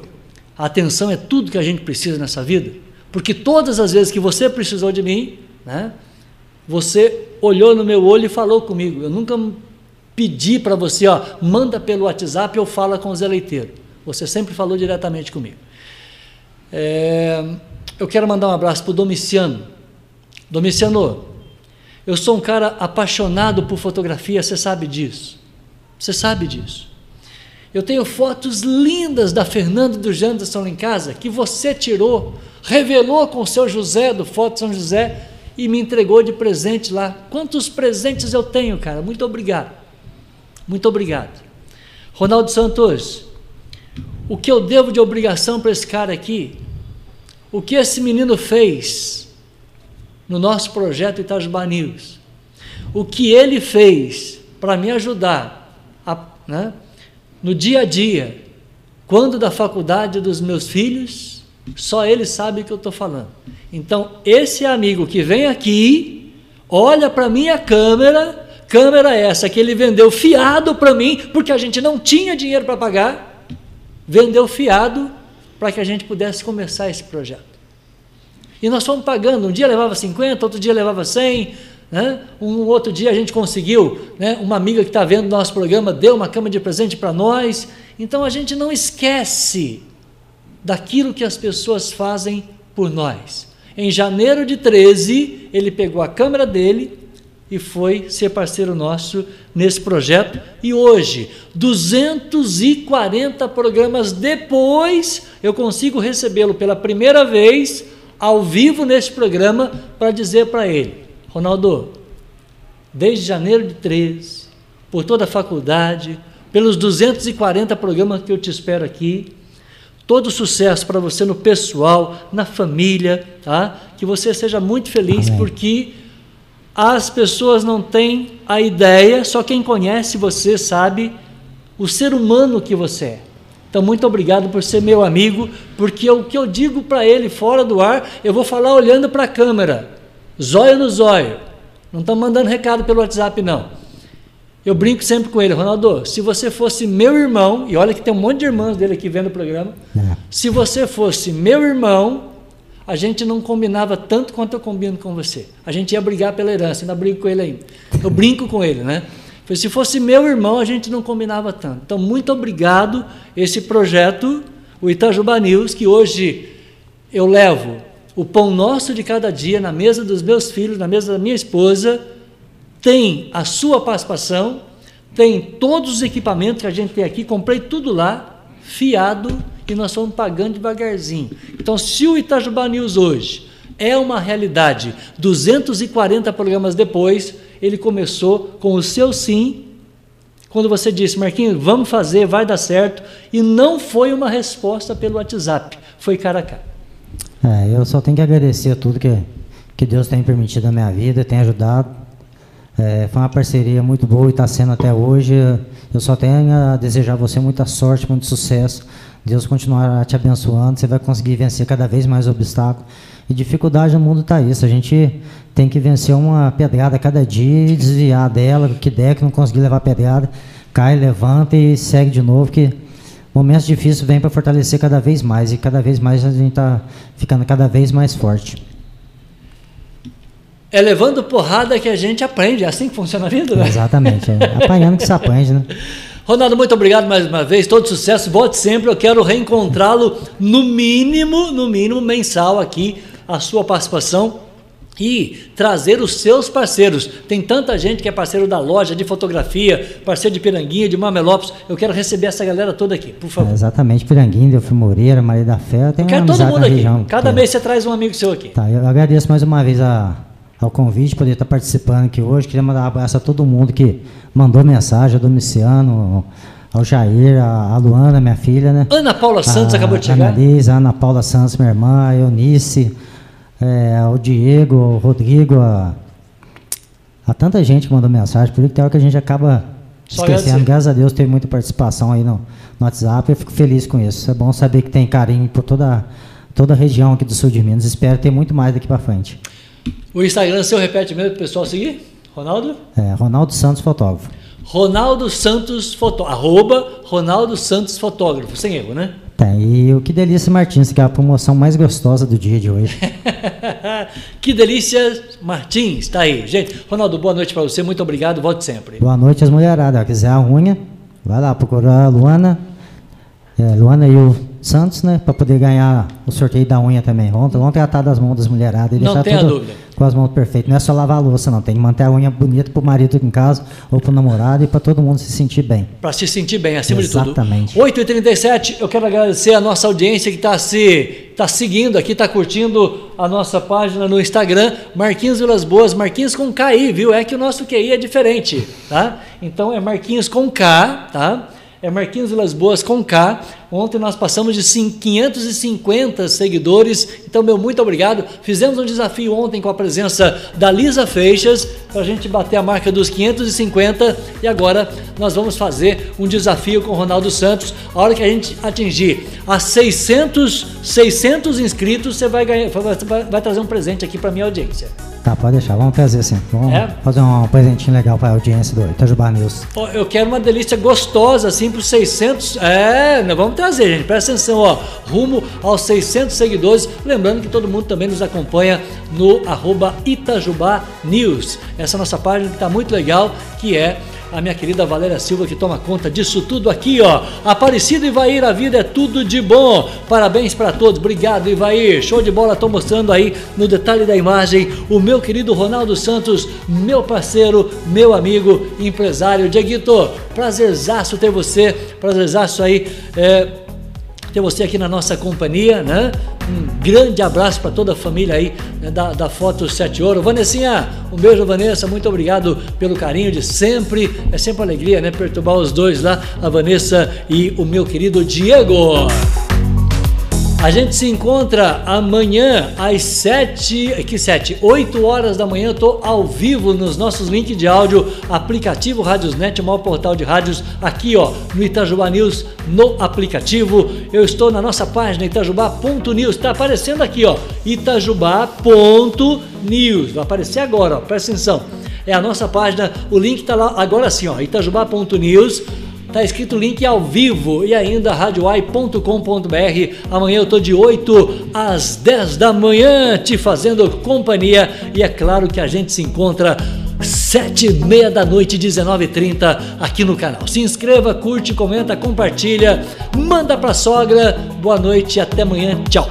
a atenção é tudo que a gente precisa nessa vida, porque todas as vezes que você precisou de mim, né, você olhou no meu olho e falou comigo. Eu nunca pedi para você, ó, manda pelo WhatsApp ou fala com o Zé Leiteiro. Você sempre falou diretamente comigo. É, eu quero mandar um abraço para o Domiciano. Domiciano, eu sou um cara apaixonado por fotografia, você sabe disso. Você sabe disso. Eu tenho fotos lindas da Fernanda do Janderson lá em casa, que você tirou, revelou com o seu José, do Foto São José, e me entregou de presente lá. Quantos presentes eu tenho, cara? Muito obrigado. Muito obrigado. Ronaldo Santos, o que eu devo de obrigação para esse cara aqui? O que esse menino fez no nosso projeto Itajubá News? O que ele fez para me ajudar a, né, no dia a dia, quando da faculdade dos meus filhos, só ele sabe o que eu estou falando. Então, esse amigo que vem aqui, olha para minha câmera, câmera essa que ele vendeu fiado para mim, porque a gente não tinha dinheiro para pagar vendeu fiado para que a gente pudesse começar esse projeto. E nós fomos pagando, um dia levava 50, outro dia levava 100, né? um outro dia a gente conseguiu, né? uma amiga que está vendo nosso programa deu uma cama de presente para nós. Então a gente não esquece daquilo que as pessoas fazem por nós. Em janeiro de 13, ele pegou a câmera dele, e foi ser parceiro nosso nesse projeto. E hoje, 240 programas depois, eu consigo recebê-lo pela primeira vez ao vivo nesse programa para dizer para ele: Ronaldo, desde janeiro de 13, por toda a faculdade, pelos 240 programas que eu te espero aqui, todo sucesso para você no pessoal, na família, tá? Que você seja muito feliz Amém. porque as pessoas não têm a ideia, só quem conhece você sabe o ser humano que você é. Então, muito obrigado por ser meu amigo, porque o que eu digo para ele fora do ar, eu vou falar olhando para a câmera, zóio no zóio. Não estamos mandando recado pelo WhatsApp, não. Eu brinco sempre com ele, Ronaldo, se você fosse meu irmão, e olha que tem um monte de irmãos dele aqui vendo o programa, é. se você fosse meu irmão, a gente não combinava tanto quanto eu combino com você. A gente ia brigar pela herança, ainda brigo com ele ainda. Eu brinco com ele, né? Se fosse meu irmão, a gente não combinava tanto. Então, muito obrigado esse projeto, o Itajuba News, que hoje eu levo o pão nosso de cada dia na mesa dos meus filhos, na mesa da minha esposa, tem a sua participação, tem todos os equipamentos que a gente tem aqui, comprei tudo lá, fiado e nós estamos pagando devagarzinho. Então, se o Itajubá News hoje é uma realidade, 240 programas depois, ele começou com o seu sim, quando você disse, Marquinhos, vamos fazer, vai dar certo, e não foi uma resposta pelo WhatsApp, foi cara a cara. É, eu só tenho que agradecer a tudo que, que Deus tem permitido na minha vida, tem ajudado. É, foi uma parceria muito boa e está sendo até hoje. Eu só tenho a desejar a você muita sorte, muito sucesso Deus continuará te abençoando, você vai conseguir vencer cada vez mais obstáculos. E dificuldade no mundo está isso. A gente tem que vencer uma pedrada cada dia e desviar dela, o que der, que não conseguir levar pedrada, cai, levanta e segue de novo, que momentos difíceis vêm para fortalecer cada vez mais e cada vez mais a gente está ficando cada vez mais forte. É levando porrada que a gente aprende, é assim que funciona a vida, né? Exatamente, é. apanhando que se aprende, né? (laughs) Ronaldo, muito obrigado mais uma vez, todo sucesso, volte sempre. Eu quero reencontrá-lo no mínimo, no mínimo mensal aqui, a sua participação e trazer os seus parceiros. Tem tanta gente que é parceiro da loja de fotografia, parceiro de Piranguinha, de Mamelopes. Eu quero receber essa galera toda aqui, por favor. É exatamente, Piranguinha, Delfim Moreira, Maria da Fé. Tem quero todo mundo aqui. Região, Cada mês você traz um amigo seu aqui. Tá, eu agradeço mais uma vez a, ao convite, poder estar participando aqui hoje. Queria mandar um abraço a todo mundo que mandou mensagem, ao Domiciano, ao Jair, a Luana, minha filha, né? Ana Paula Santos a, acabou de chegar. Annalise, a Ana Paula Santos, minha irmã, a Eunice, é, o Diego, o Rodrigo, a, a tanta gente que mandou mensagem, por isso que tem hora que a gente acaba Só esquecendo. Graças a Deus teve muita participação aí no, no WhatsApp, eu fico feliz com isso. É bom saber que tem carinho por toda, toda a região aqui do sul de Minas. Espero ter muito mais daqui para frente. O Instagram seu repete mesmo para o pessoal seguir? Ronaldo? É, Ronaldo Santos Fotógrafo. Ronaldo Santos Fotógrafo. Arroba Ronaldo Santos Fotógrafo, sem erro, né? Tá, e o Que Delícia Martins, que é a promoção mais gostosa do dia de hoje. (laughs) que Delícia Martins, tá aí. Gente, Ronaldo, boa noite para você, muito obrigado, volte sempre. Boa noite as mulheradas. Se quiser a unha, vai lá procurar a Luana. É, Luana e o Santos, né? Para poder ganhar o sorteio da unha também. Ontem, ontem tratar das mãos das mulheradas e deixar tudo dúvida. com as mãos perfeitas. Não é só lavar a louça, não. Tem que manter a unha bonita para o marido em casa ou para o namorado e para todo mundo se sentir bem. Para se sentir bem, acima Exatamente. de tudo. 8h37, eu quero agradecer a nossa audiência que está se tá seguindo aqui, está curtindo a nossa página no Instagram, Marquinhos Vilas Boas, Marquinhos com K, viu? É que o nosso QI é diferente, tá? Então é Marquinhos com K, tá? É Marquinhos Vilas Boas com K. Ontem nós passamos de 550 seguidores, então, meu muito obrigado. Fizemos um desafio ontem com a presença da Lisa Feixas para a gente bater a marca dos 550 e agora nós vamos fazer um desafio com o Ronaldo Santos. A hora que a gente atingir a 600, 600 inscritos, você vai, ganhar, vai, vai trazer um presente aqui para minha audiência. Tá, pode deixar. Vamos trazer sim. Vamos é? fazer um presentinho legal para a audiência do Itajubá News. Eu quero uma delícia gostosa, assim, para os 600. É, nós vamos trazer, gente. Presta atenção, ó. Rumo aos 600 seguidores. Lembrando que todo mundo também nos acompanha no arroba Itajubá News. Essa nossa página que está muito legal, que é a minha querida Valéria Silva que toma conta disso tudo aqui, ó. Aparecido Ivair, a vida é tudo de bom. Parabéns para todos. Obrigado, Ivair. Show de bola. Tô mostrando aí no detalhe da imagem o meu querido Ronaldo Santos, meu parceiro, meu amigo, empresário. Dieguito, prazerzaço ter você. Prazerzaço aí. É, ter você aqui na nossa companhia, né? Um grande abraço para toda a família aí né, da, da Foto 7 Ouro. Vanessinha, um beijo, Vanessa. Muito obrigado pelo carinho de sempre. É sempre alegria, né? Perturbar os dois lá, a Vanessa e o meu querido Diego. A gente se encontra amanhã às 7, que 7, 8 horas da manhã, eu tô ao vivo nos nossos links de áudio, aplicativo Rádiosnet, o maior portal de rádios aqui, ó, no Itajubá News, no aplicativo. Eu estou na nossa página itajubá.news, tá aparecendo aqui, ó, itajubá.news. Vai aparecer agora, ó, presta atenção. É a nossa página, o link tá lá agora sim, ó, itajubá.news Tá escrito link ao vivo e ainda radioai.com.br. Amanhã eu tô de 8 às 10 da manhã te fazendo companhia e é claro que a gente se encontra sete e meia da noite, 19h30 aqui no canal. Se inscreva, curte, comenta, compartilha, manda pra sogra. Boa noite até amanhã. Tchau.